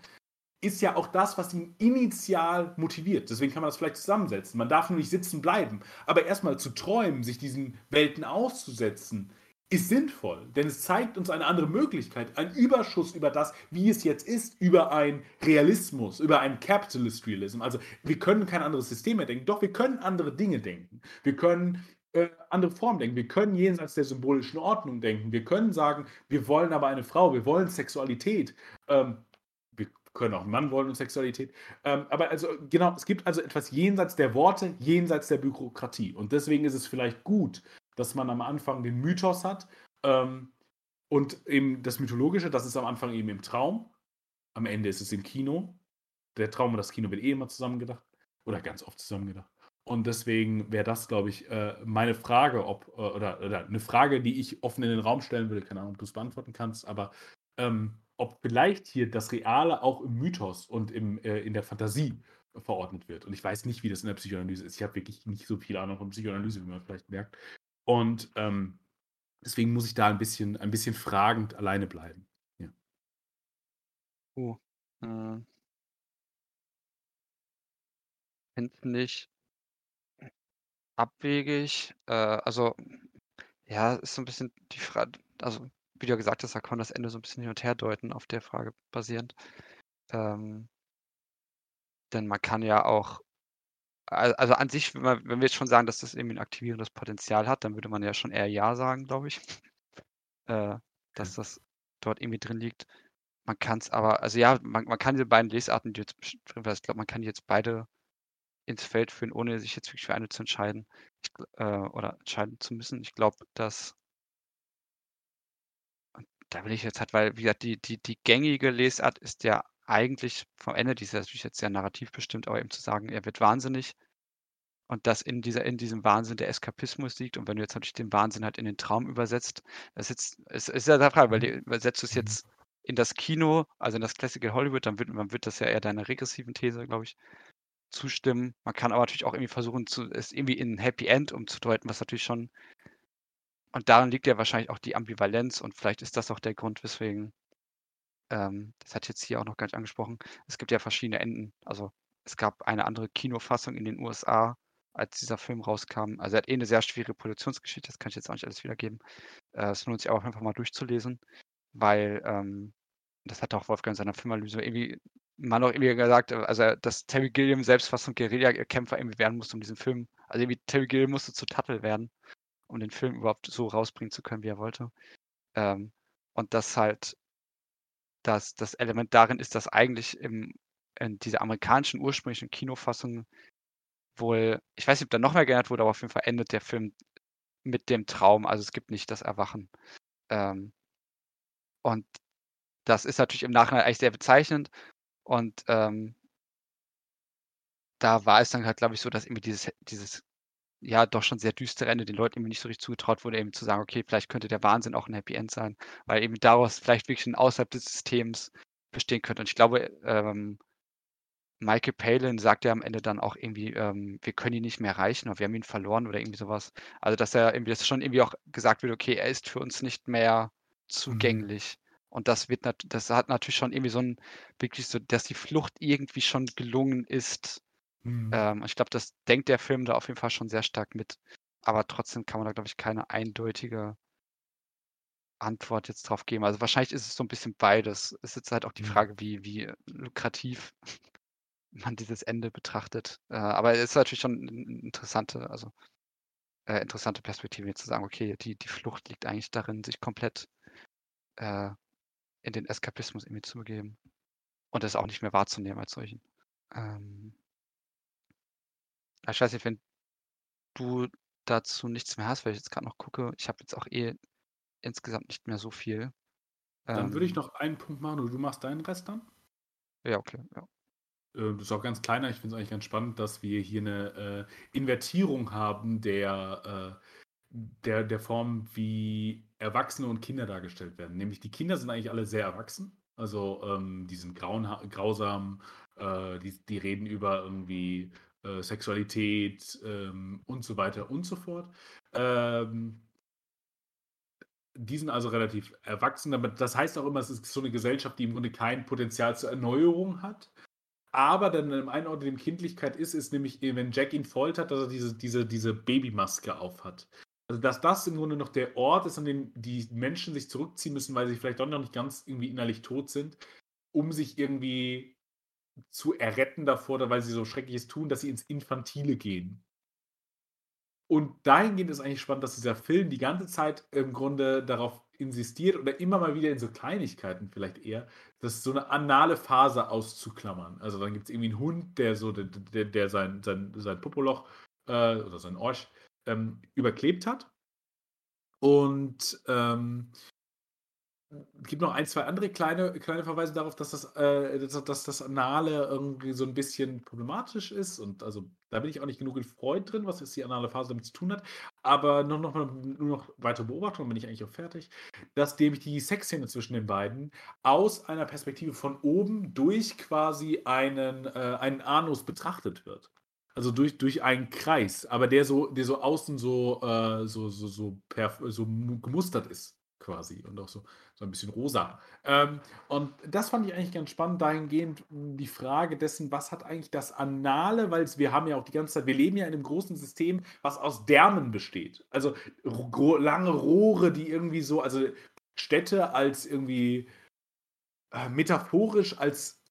ist ja auch das, was ihn initial motiviert. Deswegen kann man das vielleicht zusammensetzen. Man darf nur nicht sitzen bleiben. Aber erstmal zu träumen, sich diesen Welten auszusetzen, ist sinnvoll, denn es zeigt uns eine andere Möglichkeit, ein Überschuss über das, wie es jetzt ist, über ein Realismus, über ein Capitalist Realism. Also wir können kein anderes System mehr denken, doch wir können andere Dinge denken. Wir können äh, andere Formen denken. Wir können jenseits der symbolischen Ordnung denken. Wir können sagen, wir wollen aber eine Frau, wir wollen Sexualität. Ähm, können auch Mann wollen und Sexualität. Ähm, aber also genau, es gibt also etwas jenseits der Worte, jenseits der Bürokratie. Und deswegen ist es vielleicht gut, dass man am Anfang den Mythos hat ähm, und eben das Mythologische, das ist am Anfang eben im Traum. Am Ende ist es im Kino. Der Traum und das Kino wird eh immer zusammengedacht oder ganz oft zusammengedacht. Und deswegen wäre das, glaube ich, äh, meine Frage, ob, äh, oder, oder, eine Frage, die ich offen in den Raum stellen würde, keine Ahnung, ob du es beantworten kannst, aber ähm, ob vielleicht hier das Reale auch im Mythos und im, äh, in der Fantasie verordnet wird. Und ich weiß nicht, wie das in der Psychoanalyse ist. Ich habe wirklich nicht so viel Ahnung von Psychoanalyse, wie man vielleicht merkt. Und ähm, deswegen muss ich da ein bisschen, ein bisschen fragend alleine bleiben. Ja. Oh. Äh. Finde ich abwegig. Äh, also, ja, ist so ein bisschen die Frage, also wie du ja gesagt hast, da kann man das Ende so ein bisschen hin und her deuten, auf der Frage basierend. Ähm, denn man kann ja auch also an sich, wenn, wir jetzt schon sagen, dass das irgendwie ein aktivierendes Potenzial hat, dann würde man ja schon eher Ja sagen, glaube ich. äh, dass das dort irgendwie drin liegt. Man kann es aber, also ja, man, man kann diese beiden Lesarten, die jetzt drin ich glaube, man kann die jetzt beide ins Feld führen, ohne sich jetzt wirklich für eine zu entscheiden ich, äh, oder entscheiden zu müssen. Ich glaube, dass da will ich jetzt halt, weil, wie gesagt, die, die, die gängige Lesart ist ja eigentlich vom Ende, die ist natürlich jetzt sehr narrativ bestimmt, aber eben zu sagen, er wird wahnsinnig und dass in dieser, in diesem Wahnsinn der Eskapismus liegt. Und wenn du jetzt natürlich den Wahnsinn halt in den Traum übersetzt, das ist jetzt, ist, ist ja der Frage, weil du übersetzt es jetzt in das Kino, also in das Classical Hollywood, dann wird, man wird das ja eher deiner regressiven These, glaube ich, zustimmen. Man kann aber natürlich auch irgendwie versuchen, zu, es irgendwie in ein Happy End umzudeuten, was natürlich schon und darin liegt ja wahrscheinlich auch die Ambivalenz und vielleicht ist das auch der Grund, weswegen ähm, das hat jetzt hier auch noch gar nicht angesprochen. Es gibt ja verschiedene Enden. Also es gab eine andere Kinofassung in den USA, als dieser Film rauskam. Also er hat eh eine sehr schwierige Produktionsgeschichte, das kann ich jetzt auch nicht alles wiedergeben. Äh, es lohnt sich auch einfach mal durchzulesen, weil ähm, das hat auch Wolfgang in seiner Filmanalyse irgendwie man auch irgendwie gesagt, also dass Terry Gilliam selbst fast zum Guerilla-Kämpfer irgendwie werden musste, um diesen Film, also irgendwie Terry Gilliam musste zu Tuttle werden, um den Film überhaupt so rausbringen zu können, wie er wollte. Ähm, und das halt dass das Element darin ist, dass eigentlich im, in dieser amerikanischen ursprünglichen Kinofassung wohl, ich weiß nicht, ob da noch mehr geändert wurde, aber auf jeden Fall endet der Film mit dem Traum. Also es gibt nicht das Erwachen. Ähm, und das ist natürlich im Nachhinein eigentlich sehr bezeichnend. Und ähm, da war es dann halt, glaube ich, so, dass irgendwie dieses, dieses ja doch schon sehr düstere Ende den Leuten irgendwie nicht so richtig zugetraut wurde, eben zu sagen, okay, vielleicht könnte der Wahnsinn auch ein Happy End sein, weil eben daraus vielleicht wirklich ein außerhalb des Systems bestehen könnte. Und ich glaube, ähm, Michael Palin sagt ja am Ende dann auch irgendwie, ähm, wir können ihn nicht mehr erreichen oder wir haben ihn verloren oder irgendwie sowas. Also dass er irgendwie, dass schon irgendwie auch gesagt wird, okay, er ist für uns nicht mehr Mhm. zugänglich. Und das wird das hat natürlich schon irgendwie so ein wirklich so, dass die Flucht irgendwie schon gelungen ist. Mhm. Ähm, ich glaube, das denkt der Film da auf jeden Fall schon sehr stark mit. Aber trotzdem kann man da, glaube ich, keine eindeutige Antwort jetzt drauf geben. Also wahrscheinlich ist es so ein bisschen beides. Es ist jetzt halt auch die Mhm. Frage, wie wie lukrativ man dieses Ende betrachtet. Äh, aber es ist natürlich schon 'n interessante also, äh, interessante Perspektive jetzt zu sagen: „Okay, die die Flucht liegt eigentlich darin, sich komplett, äh, in den Eskapismus irgendwie zu begeben und das auch nicht mehr wahrzunehmen als solchen.“ Ähm weiß nicht, wenn du dazu nichts mehr hast, weil ich jetzt grad noch gucke, ich habe jetzt auch eh insgesamt nicht mehr so viel. Dann würde ich Ähm noch einen Punkt machen und du machst deinen Rest dann? Ja, okay, ja. Äh, das ist auch ganz kleiner. Ich finde es eigentlich ganz spannend, dass wir hier eine äh, Invertierung haben der, äh, der, der Form, wie Erwachsene und Kinder dargestellt werden. Nämlich die Kinder sind eigentlich alle sehr erwachsen. Also ähm, die sind grauenha grausam, äh, die, die reden über irgendwie äh, Sexualität ähm, und so weiter und so fort. Ähm, die sind also relativ erwachsen, aber das heißt auch immer, es ist so eine Gesellschaft, die im Grunde kein Potenzial zur Erneuerung hat. Aber dann im einen Ort, in dem Kindlichkeit ist, ist nämlich, wenn Jack ihn foltert, dass er diese, diese, diese Babymaske aufhat. Also, dass das im Grunde noch der Ort ist, an dem die Menschen sich zurückziehen müssen, weil sie vielleicht doch noch nicht ganz irgendwie innerlich tot sind, um sich irgendwie zu erretten davor, weil sie so Schreckliches tun, dass sie ins Infantile gehen. Und dahingehend ist eigentlich spannend, dass dieser Film die ganze Zeit im Grunde darauf insistiert oder immer mal wieder in so Kleinigkeiten vielleicht eher, das so eine anale Phase auszuklammern. Also dann gibt es irgendwie einen Hund, der so, der, der, der sein, sein, sein Popoloch äh, oder sein Orsch ähm, überklebt hat. Und ähm, gibt noch ein, zwei andere kleine, kleine Verweise darauf, dass das, äh, dass, dass das Anale irgendwie so ein bisschen problematisch ist. Und also da bin ich auch nicht genug in Freud drin, was jetzt die anale Phase damit zu tun hat. Aber noch, noch, nur noch weitere Beobachtungen, bin ich eigentlich auch fertig, dass nämlich die Sexszene zwischen den beiden aus einer Perspektive von oben durch quasi einen, äh, einen Anus betrachtet wird. Also durch, durch einen Kreis, aber der so, der so außen so, äh, so, so, so, so gemustert ist quasi und auch so, so ein bisschen rosa. Ähm, und das fand ich eigentlich ganz spannend, dahingehend die Frage dessen, was hat eigentlich das Anale, weil wir haben ja auch die ganze Zeit, wir leben ja in einem großen System, was aus Därmen besteht. Also lange Rohre, die irgendwie so, also Städte als irgendwie äh, metaphorisch als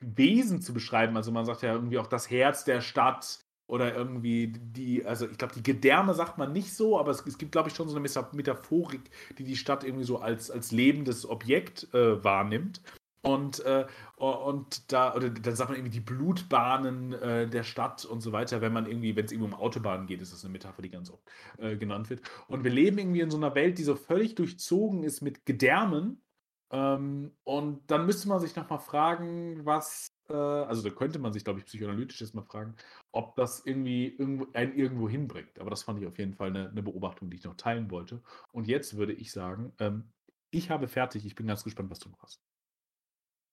Wesen zu beschreiben. Also man sagt ja irgendwie auch das Herz der Stadt oder irgendwie die, also ich glaube, die Gedärme sagt man nicht so, aber es, es gibt, glaube ich, schon so eine Metaphorik, die die Stadt irgendwie so als, als lebendes Objekt äh, wahrnimmt. Und, äh, und da, oder dann sagt man irgendwie die Blutbahnen äh, der Stadt und so weiter, wenn man irgendwie, wenn es irgendwie um Autobahnen geht, ist das eine Metapher, die ganz oft äh, genannt wird. Und wir leben irgendwie in so einer Welt, die so völlig durchzogen ist mit Gedärmen. Ähm, und dann müsste man sich nochmal fragen, was also da könnte man sich, glaube ich, psychoanalytisch jetzt mal fragen, ob das irgendwie irgendwo, einen irgendwo hinbringt. Aber das fand ich auf jeden Fall eine, eine, Beobachtung, die ich noch teilen wollte. Und jetzt würde ich sagen, ähm, ich habe fertig. Ich bin ganz gespannt, was du noch hast.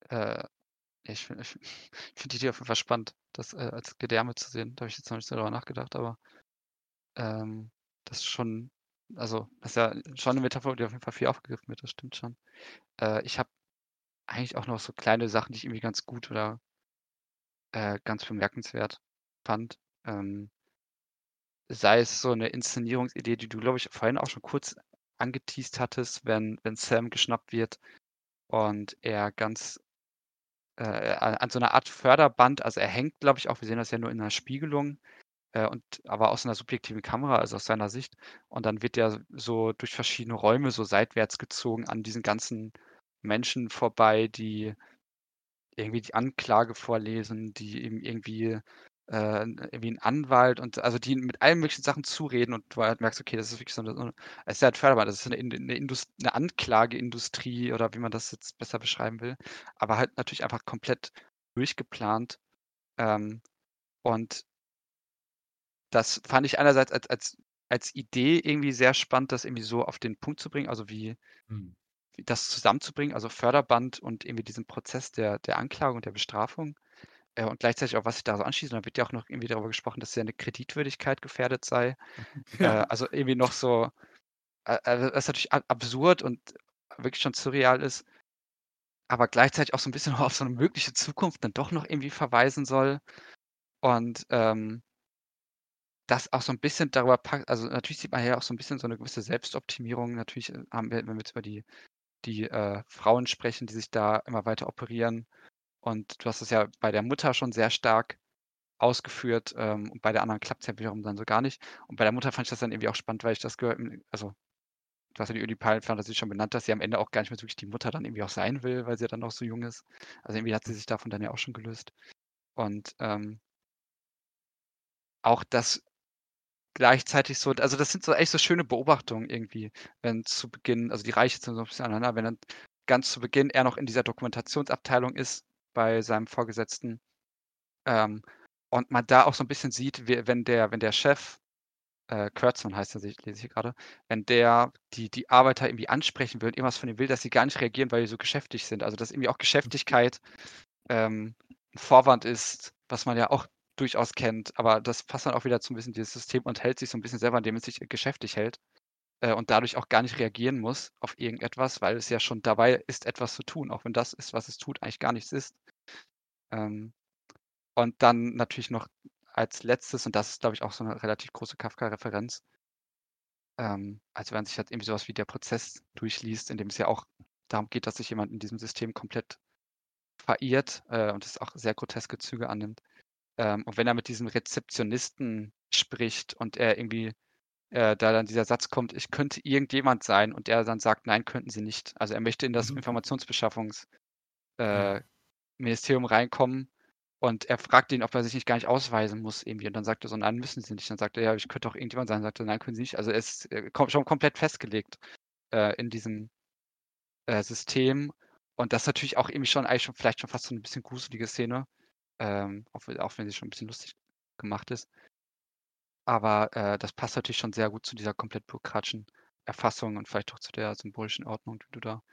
Äh, ich finde ich find die Idee auf jeden Fall spannend, das äh, als Gedärme zu sehen. Da habe ich jetzt noch nicht so darüber nachgedacht, aber ähm, das ist schon, also das ist ja schon eine Metapher, die auf jeden Fall viel aufgegriffen wird, das stimmt schon. Äh, ich habe eigentlich auch noch so kleine Sachen, die ich irgendwie ganz gut oder äh, ganz bemerkenswert fand. Ähm, sei es so eine Inszenierungsidee, die du, glaube ich, vorhin auch schon kurz angeteased hattest, wenn, wenn Sam geschnappt wird und er ganz äh, an so einer Art Förderband, also er hängt, glaube ich, auch, wir sehen das ja nur in einer Spiegelung, äh, und aber aus einer subjektiven Kamera, also aus seiner Sicht. Und dann wird er so durch verschiedene Räume so seitwärts gezogen an diesen ganzen Menschen vorbei, die irgendwie die Anklage vorlesen, die ihm irgendwie, äh, irgendwie 'n Anwalt und also die mit allen möglichen Sachen zureden und du halt merkst, okay, das ist wirklich so 'ne so 'ne es ist halt förderbar, das ist 'ne In 'ne Indus 'ne Anklageindustrie oder wie man das jetzt besser beschreiben will, aber halt natürlich einfach komplett durchgeplant. Ähm, und das fand ich einerseits als als als Idee irgendwie sehr spannend, das irgendwie so auf den Punkt zu bringen, also wie Mhm. Das zusammenzubringen, also Förderband und irgendwie diesen Prozess der, der Anklage und der Bestrafung äh, und gleichzeitig auch, was sich da so anschließt. Und dann wird ja auch noch irgendwie darüber gesprochen, dass seine Kreditwürdigkeit gefährdet sei. Ja. Äh, also irgendwie noch so, äh, äh, was natürlich absurd und wirklich schon surreal ist, aber gleichzeitig auch so ein bisschen auf so eine mögliche Zukunft dann doch noch irgendwie verweisen soll. Und ähm, das auch so ein bisschen darüber packt, also natürlich sieht man ja auch so ein bisschen so eine gewisse Selbstoptimierung. Natürlich äh, haben wir, wenn wir jetzt über die, die äh, Frauen sprechen, die sich da immer weiter operieren. Und du hast es ja bei der Mutter schon sehr stark ausgeführt ähm, und bei der anderen klappt es ja wiederum dann so gar nicht. Und bei der Mutter fand ich das dann irgendwie auch spannend, weil ich das gehört, also du hast ja die Ödipal Fantasie schon benannt, dass sie am Ende auch gar nicht mehr wirklich die Mutter dann irgendwie auch sein will, weil sie ja dann noch so jung ist. Also irgendwie hat sie sich davon dann ja auch schon gelöst. Und ähm, auch das gleichzeitig so, also das sind so echt so schöne Beobachtungen irgendwie, wenn zu Beginn, also die Reiche sind so ein bisschen aneinander, wenn dann ganz zu Beginn er noch in dieser Dokumentationsabteilung ist bei seinem Vorgesetzten ähm, und man da auch so ein bisschen sieht, wie, wenn der, wenn der Chef äh, Kurtzman heißt er, lese ich hier gerade, wenn der die, die Arbeiter irgendwie ansprechen will, irgendwas von ihm will, dass sie gar nicht reagieren, weil sie so geschäftig sind. Also dass irgendwie auch Geschäftigkeit ähm, ein Vorwand ist, was man ja auch durchaus kennt, aber das passt dann auch wieder zu ein bisschen dieses System und hält sich so ein bisschen selber, indem es sich geschäftig hält äh, und dadurch auch gar nicht reagieren muss auf irgendetwas, weil es ja schon dabei ist, etwas zu tun, auch wenn das ist, was es tut, eigentlich gar nichts ist. Ähm, und dann natürlich noch als letztes, und das ist, glaube ich, auch so eine relativ große Kafka-Referenz, ähm, also wenn sich halt irgendwie sowas wie der Prozess durchliest, in dem es ja auch darum geht, dass sich jemand in diesem System komplett verirrt äh, und es auch sehr groteske Züge annimmt. Ähm, und wenn er mit diesem Rezeptionisten spricht und er irgendwie äh, da dann dieser Satz kommt, ich könnte irgendjemand sein und er dann sagt, nein, könnten sie nicht. Also er möchte in das Mhm. Informationsbeschaffungs-Ministerium äh, reinkommen und er fragt ihn, ob er sich nicht gar nicht ausweisen muss irgendwie. Und dann sagt er so, nein, müssen sie nicht. Dann sagt er, ja, ich könnte auch irgendjemand sein. Dann sagt er, nein, können sie nicht. Also er ist äh, kom schon komplett festgelegt äh, in diesem äh, System. Und das ist natürlich auch irgendwie schon, eigentlich schon vielleicht schon fast so ein bisschen gruselige Szene. Ähm, auch, auch wenn sie schon ein bisschen lustig gemacht ist. Aber äh, das passt natürlich schon sehr gut zu dieser komplett bürokratischen Erfassung und vielleicht auch zu der symbolischen Ordnung, die du da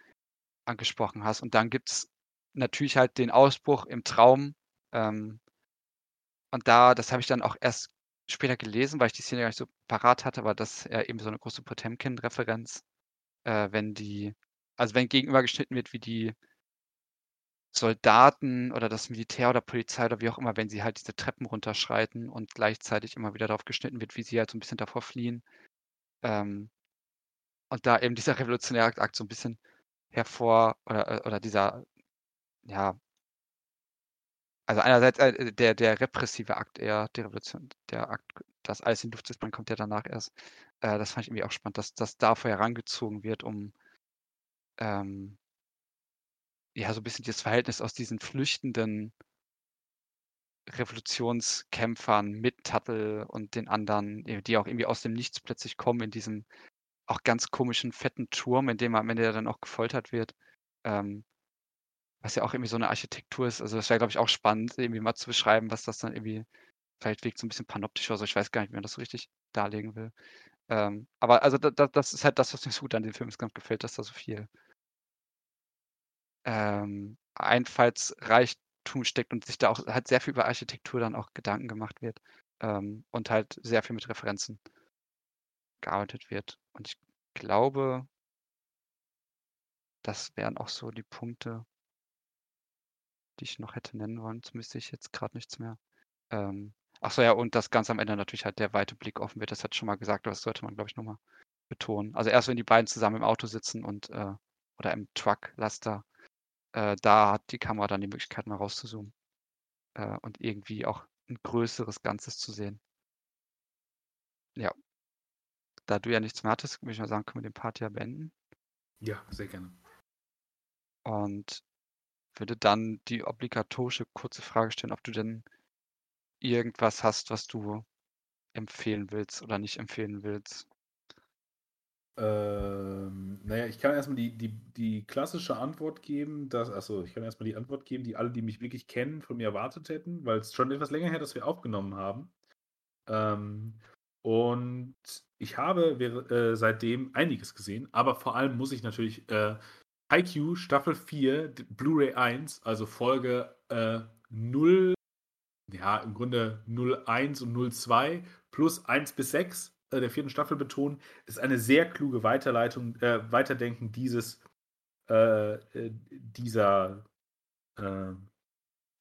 angesprochen hast. Und dann gibt es natürlich halt den Ausbruch im Traum. Ähm, und da, das habe ich dann auch erst später gelesen, weil ich die Szene gar nicht so parat hatte, aber das ja eben so eine große Potemkin-Referenz, äh, wenn die, also wenn gegenübergeschnitten wird, wie die Soldaten oder das Militär oder Polizei oder wie auch immer, wenn sie halt diese Treppen runterschreiten und gleichzeitig immer wieder darauf geschnitten wird, wie sie halt so ein bisschen davor fliehen. Ähm, und da eben dieser revolutionäre Akt so ein bisschen hervor oder, äh, oder dieser, ja, also einerseits äh, der, der repressive Akt eher, der Revolution, der Akt, das alles in Luft zu sprengen, kommt ja danach erst. Äh, das fand ich irgendwie auch spannend, dass das davor herangezogen wird, um ähm, ja, so ein bisschen das Verhältnis aus diesen flüchtenden Revolutionskämpfern mit Tuttle und den anderen, äh, die auch irgendwie aus dem Nichts plötzlich kommen in diesem auch ganz komischen fetten Turm, in dem am Ende dann auch gefoltert wird. Ähm, was ja auch irgendwie so eine Architektur ist. Also das wäre, glaube ich, auch spannend, irgendwie mal zu beschreiben, was das dann irgendwie, vielleicht wirkt so ein bisschen panoptisch oder so. Ich weiß gar nicht, wie man das so richtig darlegen will. Ähm, aber also da, da, das ist halt das, was mir so gut an dem Film insgesamt gefällt, dass da so viel ähm, Einfallsreichtum steckt und sich da auch halt sehr viel über Architektur dann auch Gedanken gemacht wird ähm, und halt sehr viel mit Referenzen gearbeitet wird. Und ich glaube, das wären auch so die Punkte, die ich noch hätte nennen wollen. Zumindest sehe ich jetzt gerade nichts mehr. Ähm, ach so, ja, und das ganz am Ende natürlich halt der weite Blick offen wird. Das hat schon mal gesagt, aber das sollte man, glaube ich, nochmal betonen. Also erst wenn die beiden zusammen im Auto sitzen und äh, oder im Truck, Laster, äh, da hat die Kamera dann die Möglichkeit, mal rauszuzoomen äh, und irgendwie auch ein größeres Ganzes zu sehen. Ja. Da du ja nichts mehr hattest, würde ich mal sagen, können wir den Part ja beenden. Ja, sehr gerne. Und würde dann die obligatorische kurze Frage stellen, ob du denn irgendwas hast, was du empfehlen willst oder nicht empfehlen willst. Ähm, naja, ich kann erstmal die, die, die klassische Antwort geben, dass, achso, ich kann erstmal die Antwort geben, die alle, die mich wirklich kennen, von mir erwartet hätten, weil es schon etwas länger her, dass wir aufgenommen haben. Ähm, und ich habe äh, seitdem einiges gesehen, aber vor allem muss ich natürlich äh, Haikyuu Staffel 4, Blu-ray 1, also Folge äh, 0, ja, im Grunde 01 und 02 plus 1 bis 6 äh, der vierten Staffel betonen, ist eine sehr kluge Weiterleitung, äh, Weiterdenken dieses, äh, äh dieser, äh,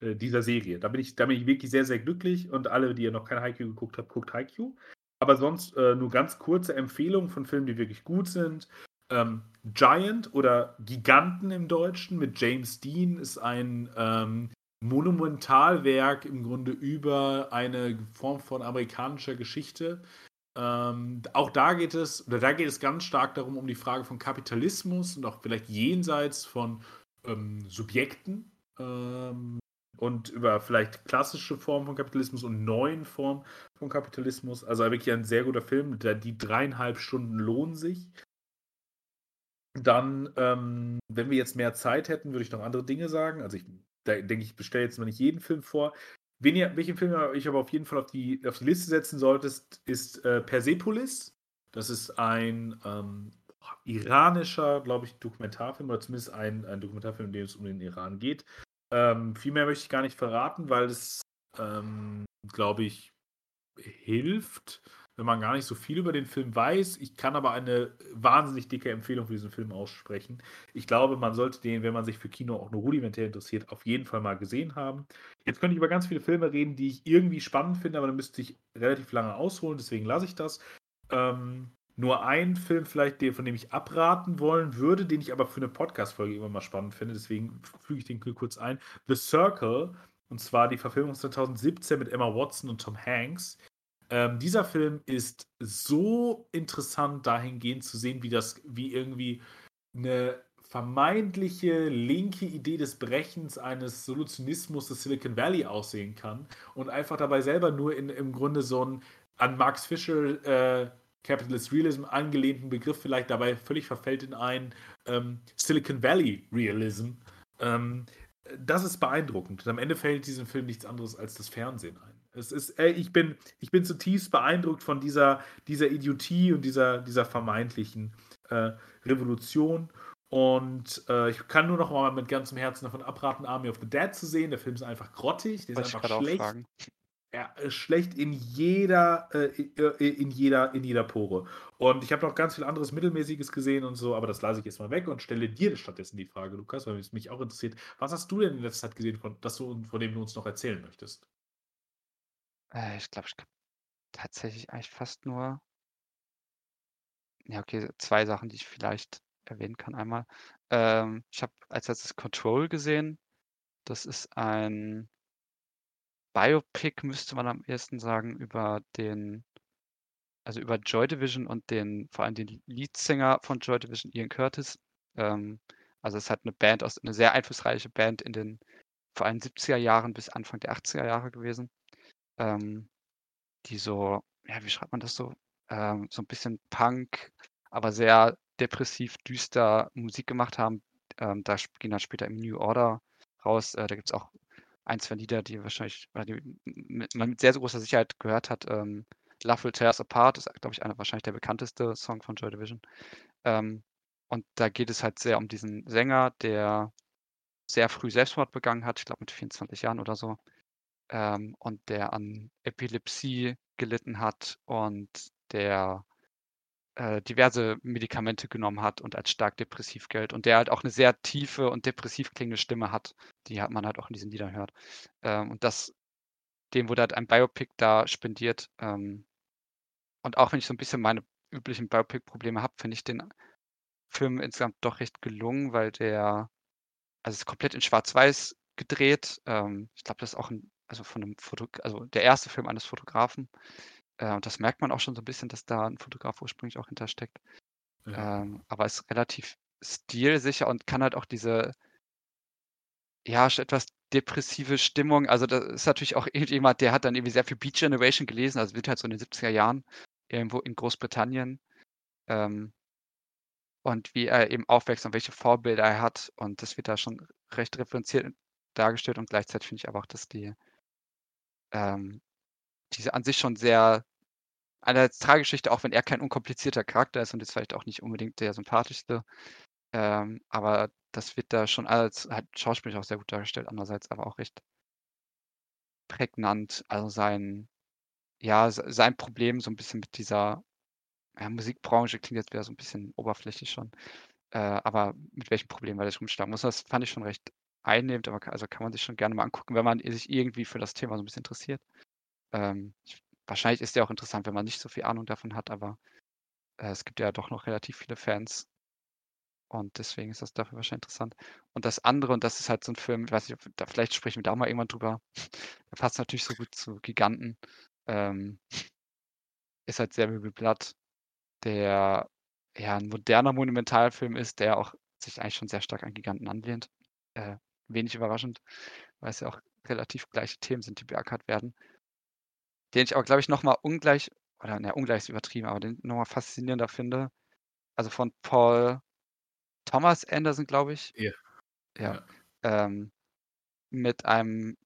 dieser Serie. Da bin, ich, da bin ich wirklich sehr, sehr glücklich und alle, die ihr noch kein Haikyuu geguckt habt, guckt Haikyuu. Aber sonst nur ganz kurze Empfehlungen von Filmen, die wirklich gut sind. Ähm, Giant oder Giganten im Deutschen mit James Dean ist ein ähm, Monumentalwerk im Grunde über eine Form von amerikanischer Geschichte. Ähm, auch da geht es, oder da geht es ganz stark darum, um die Frage von Kapitalismus und auch vielleicht jenseits von ähm, Subjekten ähm, und über vielleicht klassische Formen von Kapitalismus und neuen Formen von Kapitalismus. Also wirklich ein sehr guter Film. Die dreieinhalb Stunden lohnen sich. Dann, ähm, wenn wir jetzt mehr Zeit hätten, würde ich noch andere Dinge sagen. Also ich da denke ich, bestelle jetzt mal nicht jeden Film vor. Wen ihr, welchen Film ich aber auf jeden Fall auf die, auf die Liste setzen solltest, ist äh, Persepolis. Das ist ein ähm, iranischer, glaube ich, Dokumentarfilm oder zumindest ein, ein Dokumentarfilm, in dem es um den Iran geht. Ähm, viel mehr möchte ich gar nicht verraten, weil es, ähm, glaube ich, hilft, wenn man gar nicht so viel über den Film weiß. Ich kann aber eine wahnsinnig dicke Empfehlung für diesen Film aussprechen. Ich glaube, man sollte den, wenn man sich für Kino auch nur rudimentär interessiert, auf jeden Fall mal gesehen haben. Jetzt könnte ich über ganz viele Filme reden, die ich irgendwie spannend finde, aber dann müsste ich relativ lange ausholen, deswegen lasse ich das. Ähm, nur ein Film vielleicht, von dem ich abraten wollen würde, den ich aber für eine Podcast-Folge immer mal spannend finde, deswegen füge ich den kurz ein. The Circle, und zwar die Verfilmung 2017 mit Emma Watson und Tom Hanks. Ähm, dieser Film ist so interessant dahingehend zu sehen, wie das, wie irgendwie eine vermeintliche linke Idee des Brechens eines Solutionismus des Silicon Valley aussehen kann und einfach dabei selber nur in, im Grunde so einen an Max Fischer äh, Capitalist Realism angelehnten Begriff vielleicht dabei völlig verfällt in einen ähm, Silicon Valley Realism. Ähm, das ist beeindruckend. Und am Ende fällt diesem Film nichts anderes als das Fernsehen ein. Es ist, ey, ich, bin, ich bin zutiefst beeindruckt von dieser, dieser Idiotie und dieser, dieser vermeintlichen äh, Revolution. Und äh, ich kann nur noch mal mit ganzem Herzen davon abraten, Army of the Dead zu sehen. Der Film ist einfach grottig, der ist einfach schlecht. Er ist schlecht in jeder, äh, äh, in jeder, in jeder Pore. Und ich habe noch ganz viel anderes Mittelmäßiges gesehen und so, aber das lasse ich jetzt mal weg und stelle dir stattdessen die Frage, Lukas, weil es mich auch interessiert. Was hast du denn in letzter Zeit gesehen, von, das du, von dem du uns noch erzählen möchtest? Äh, ich glaube, ich habe tatsächlich eigentlich fast nur ja, okay, zwei Sachen, die ich vielleicht erwähnen kann. Einmal, ähm, ich habe als letztes Control gesehen. Das ist ein Biopic, müsste man am ehesten sagen, über den also über Joy Division und den vor allem den Leadsänger von Joy Division, Ian Curtis. Ähm, also es hat eine Band aus eine sehr einflussreiche Band in den vor allem 70er Jahren bis Anfang der 80er Jahre gewesen ähm, die so, ja, wie schreibt man das so? Ähm, so ein bisschen Punk, aber sehr depressiv, düster Musik gemacht haben. Ähm, da gehen dann später im New Order raus. Äh, da gibt es auch ein, zwei Lieder, die wahrscheinlich, die man mit sehr, sehr großer Sicherheit gehört hat. Ähm, Love Will Tear Us Apart ist, glaube ich, einer wahrscheinlich der bekannteste Song von Joy Division. Ähm, und da geht es halt sehr um diesen Sänger, der sehr früh Selbstmord begangen hat, ich glaube mit 24 Jahren oder so ähm, und der an Epilepsie gelitten hat und der äh, diverse Medikamente genommen hat und als stark depressiv gilt und der halt auch eine sehr tiefe und depressiv klingende Stimme hat, die hat man halt auch in diesen Liedern hört. Ähm, und das, dem wurde halt ein Biopic da spendiert. Ähm, und auch wenn ich so ein bisschen meine üblichen Biopic-Probleme habe, finde ich den Film insgesamt doch recht gelungen, weil der, also es ist komplett in Schwarz-Weiß gedreht. Ähm, ich glaube, das ist auch ein also von einem Foto, also der erste Film eines Fotografen. Äh, und das merkt man auch schon so ein bisschen, dass da ein Fotograf ursprünglich auch hintersteckt. Ja. Ähm, aber ist relativ stilsicher und kann halt auch diese, ja, etwas depressive Stimmung. Also, das ist natürlich auch irgendjemand, der hat dann irgendwie sehr viel Beat Generation gelesen, also wird halt so in den 70er Jahren irgendwo in Großbritannien. Ähm, und wie er eben aufwächst und welche Vorbilder er hat. Und das wird da schon recht referenziert dargestellt. Und gleichzeitig finde ich aber auch, dass die ähm, diese an sich schon sehr einerseits Traggeschichte, auch wenn er kein unkomplizierter Charakter ist und jetzt vielleicht auch nicht unbedingt der sympathischste. Ähm, aber das wird da schon als halt schauspielerisch auch sehr gut dargestellt, andererseits aber auch recht prägnant. Also sein ja, sein Problem so ein bisschen mit dieser, ja, Musikbranche klingt jetzt wieder so ein bisschen oberflächlich schon, äh, aber mit welchem Problem er sich rumschlagen muss, das fand ich schon recht einnehmend, aber also kann man sich schon gerne mal angucken, wenn man sich irgendwie für das Thema so ein bisschen interessiert. Ähm, ich wahrscheinlich ist der auch interessant, wenn man nicht so viel Ahnung davon hat, aber, äh, es gibt ja doch noch relativ viele Fans. Und deswegen ist das dafür wahrscheinlich interessant. Und das andere, und das ist halt so ein Film, ich weiß nicht, da vielleicht sprechen wir da mal irgendwann drüber. Der passt natürlich so gut zu Giganten. Ähm, ist halt Samuel Blood, der ja ein moderner Monumentalfilm ist, der auch sich eigentlich schon sehr stark an Giganten anlehnt. Äh, wenig überraschend, weil es ja auch relativ gleiche Themen sind, die beackert werden. Den ich aber, glaube ich, nochmal ungleich, oder ne, ungleich ist übertrieben, aber den nochmal faszinierender finde. Also von Paul Thomas Anderson, glaube ich. Ja. Ja. Ähm, mit einem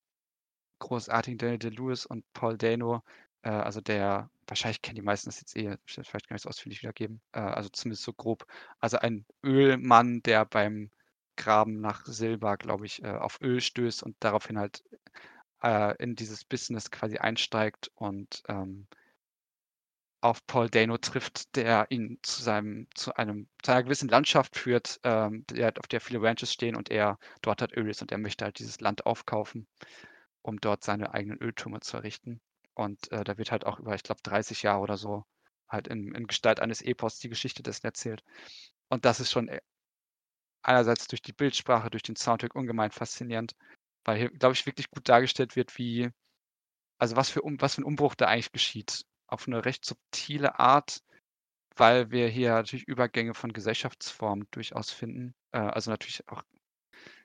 großartigen Daniel Day-Lewis und Paul Dano, äh, also der, wahrscheinlich kennen die meisten das jetzt eh, ich vielleicht gar nicht so ausführlich wiedergeben, äh, also zumindest so grob. Also ein Ölmann, der beim Graben nach Silber, glaube ich, äh, auf Öl stößt und daraufhin halt äh, in dieses Business quasi einsteigt und ähm, auf Paul Dano trifft, der ihn zu seinem, zu einem, zu einer gewissen Landschaft führt, ähm, der, auf der viele Ranches stehen und er dort hat Öl ist und er möchte halt dieses Land aufkaufen, um dort seine eigenen Öltürme zu errichten. Und äh, da wird halt auch über, ich glaube, 30 Jahre oder so halt in, in Gestalt eines Epos die Geschichte dessen erzählt. Und das ist schon äh, einerseits durch die Bildsprache, durch den Soundtrack ungemein faszinierend, weil hier, glaube ich, wirklich gut dargestellt wird, wie, also was für, was für ein Umbruch da eigentlich geschieht auf eine recht subtile Art, weil wir hier natürlich Übergänge von Gesellschaftsformen durchaus finden. Äh, also natürlich auch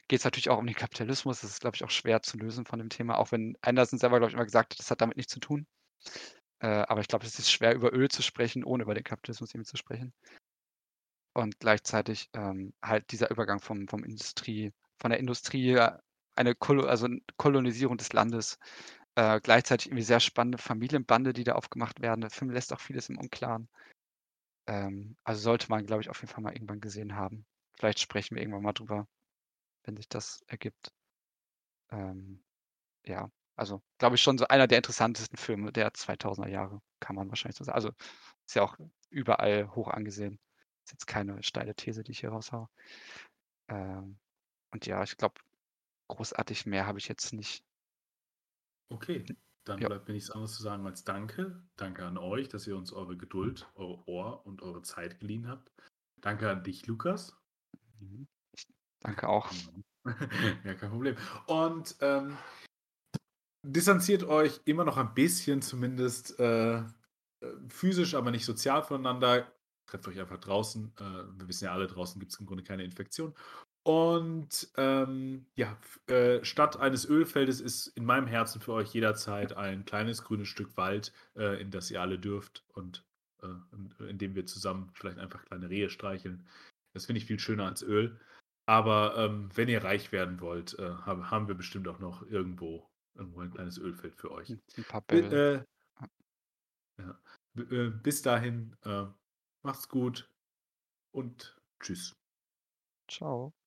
geht es natürlich auch um den Kapitalismus. Das ist, glaube ich, auch schwer zu lösen von dem Thema, auch wenn Anderson selber, glaube ich, immer gesagt hat, das hat damit nichts zu tun. Äh, aber ich glaube, es ist schwer, über Öl zu sprechen, ohne über den Kapitalismus eben zu sprechen. Und gleichzeitig ähm, halt dieser Übergang vom, vom Industrie, von der Industrie, äh, eine Kolo also Kolonisierung des Landes äh, gleichzeitig irgendwie sehr spannende Familienbande, die da aufgemacht werden. Der Film lässt auch vieles im Unklaren. Ähm, also sollte man, glaube ich, auf jeden Fall mal irgendwann gesehen haben. Vielleicht sprechen wir irgendwann mal drüber, wenn sich das ergibt. Ähm, ja, also glaube ich schon so einer der interessantesten Filme der 2000er Jahre, kann man wahrscheinlich so sagen. Also ist ja auch überall hoch angesehen. Ist jetzt keine steile These, die ich hier raushaue. Ähm, und ja, ich glaube, großartig mehr habe ich jetzt nicht Okay, dann Ja. bleibt mir nichts anderes zu sagen als Danke. Danke an euch, dass ihr uns eure Geduld, eure Ohr und eure Zeit geliehen habt. Danke an dich, Lukas. Mhm. Ich danke auch. ja, kein Problem. Und ähm, distanziert euch immer noch ein bisschen, zumindest äh, äh, physisch, aber nicht sozial voneinander. Trefft euch einfach draußen. Äh, wir wissen ja alle, draußen gibt es im Grunde keine Infektion. Und ähm, ja, äh, statt eines Ölfeldes ist in meinem Herzen für euch jederzeit ein kleines grünes Stück Wald, äh, in das ihr alle dürft und äh, in, dem wir zusammen vielleicht einfach kleine Rehe streicheln. Das finde ich viel schöner als Öl. Aber ähm, wenn ihr reich werden wollt, äh, haben, haben wir bestimmt auch noch irgendwo, irgendwo ein kleines Ölfeld für euch. Ein paar Bälle. Ja. Äh, bis dahin, macht's gut und tschüss. Ciao.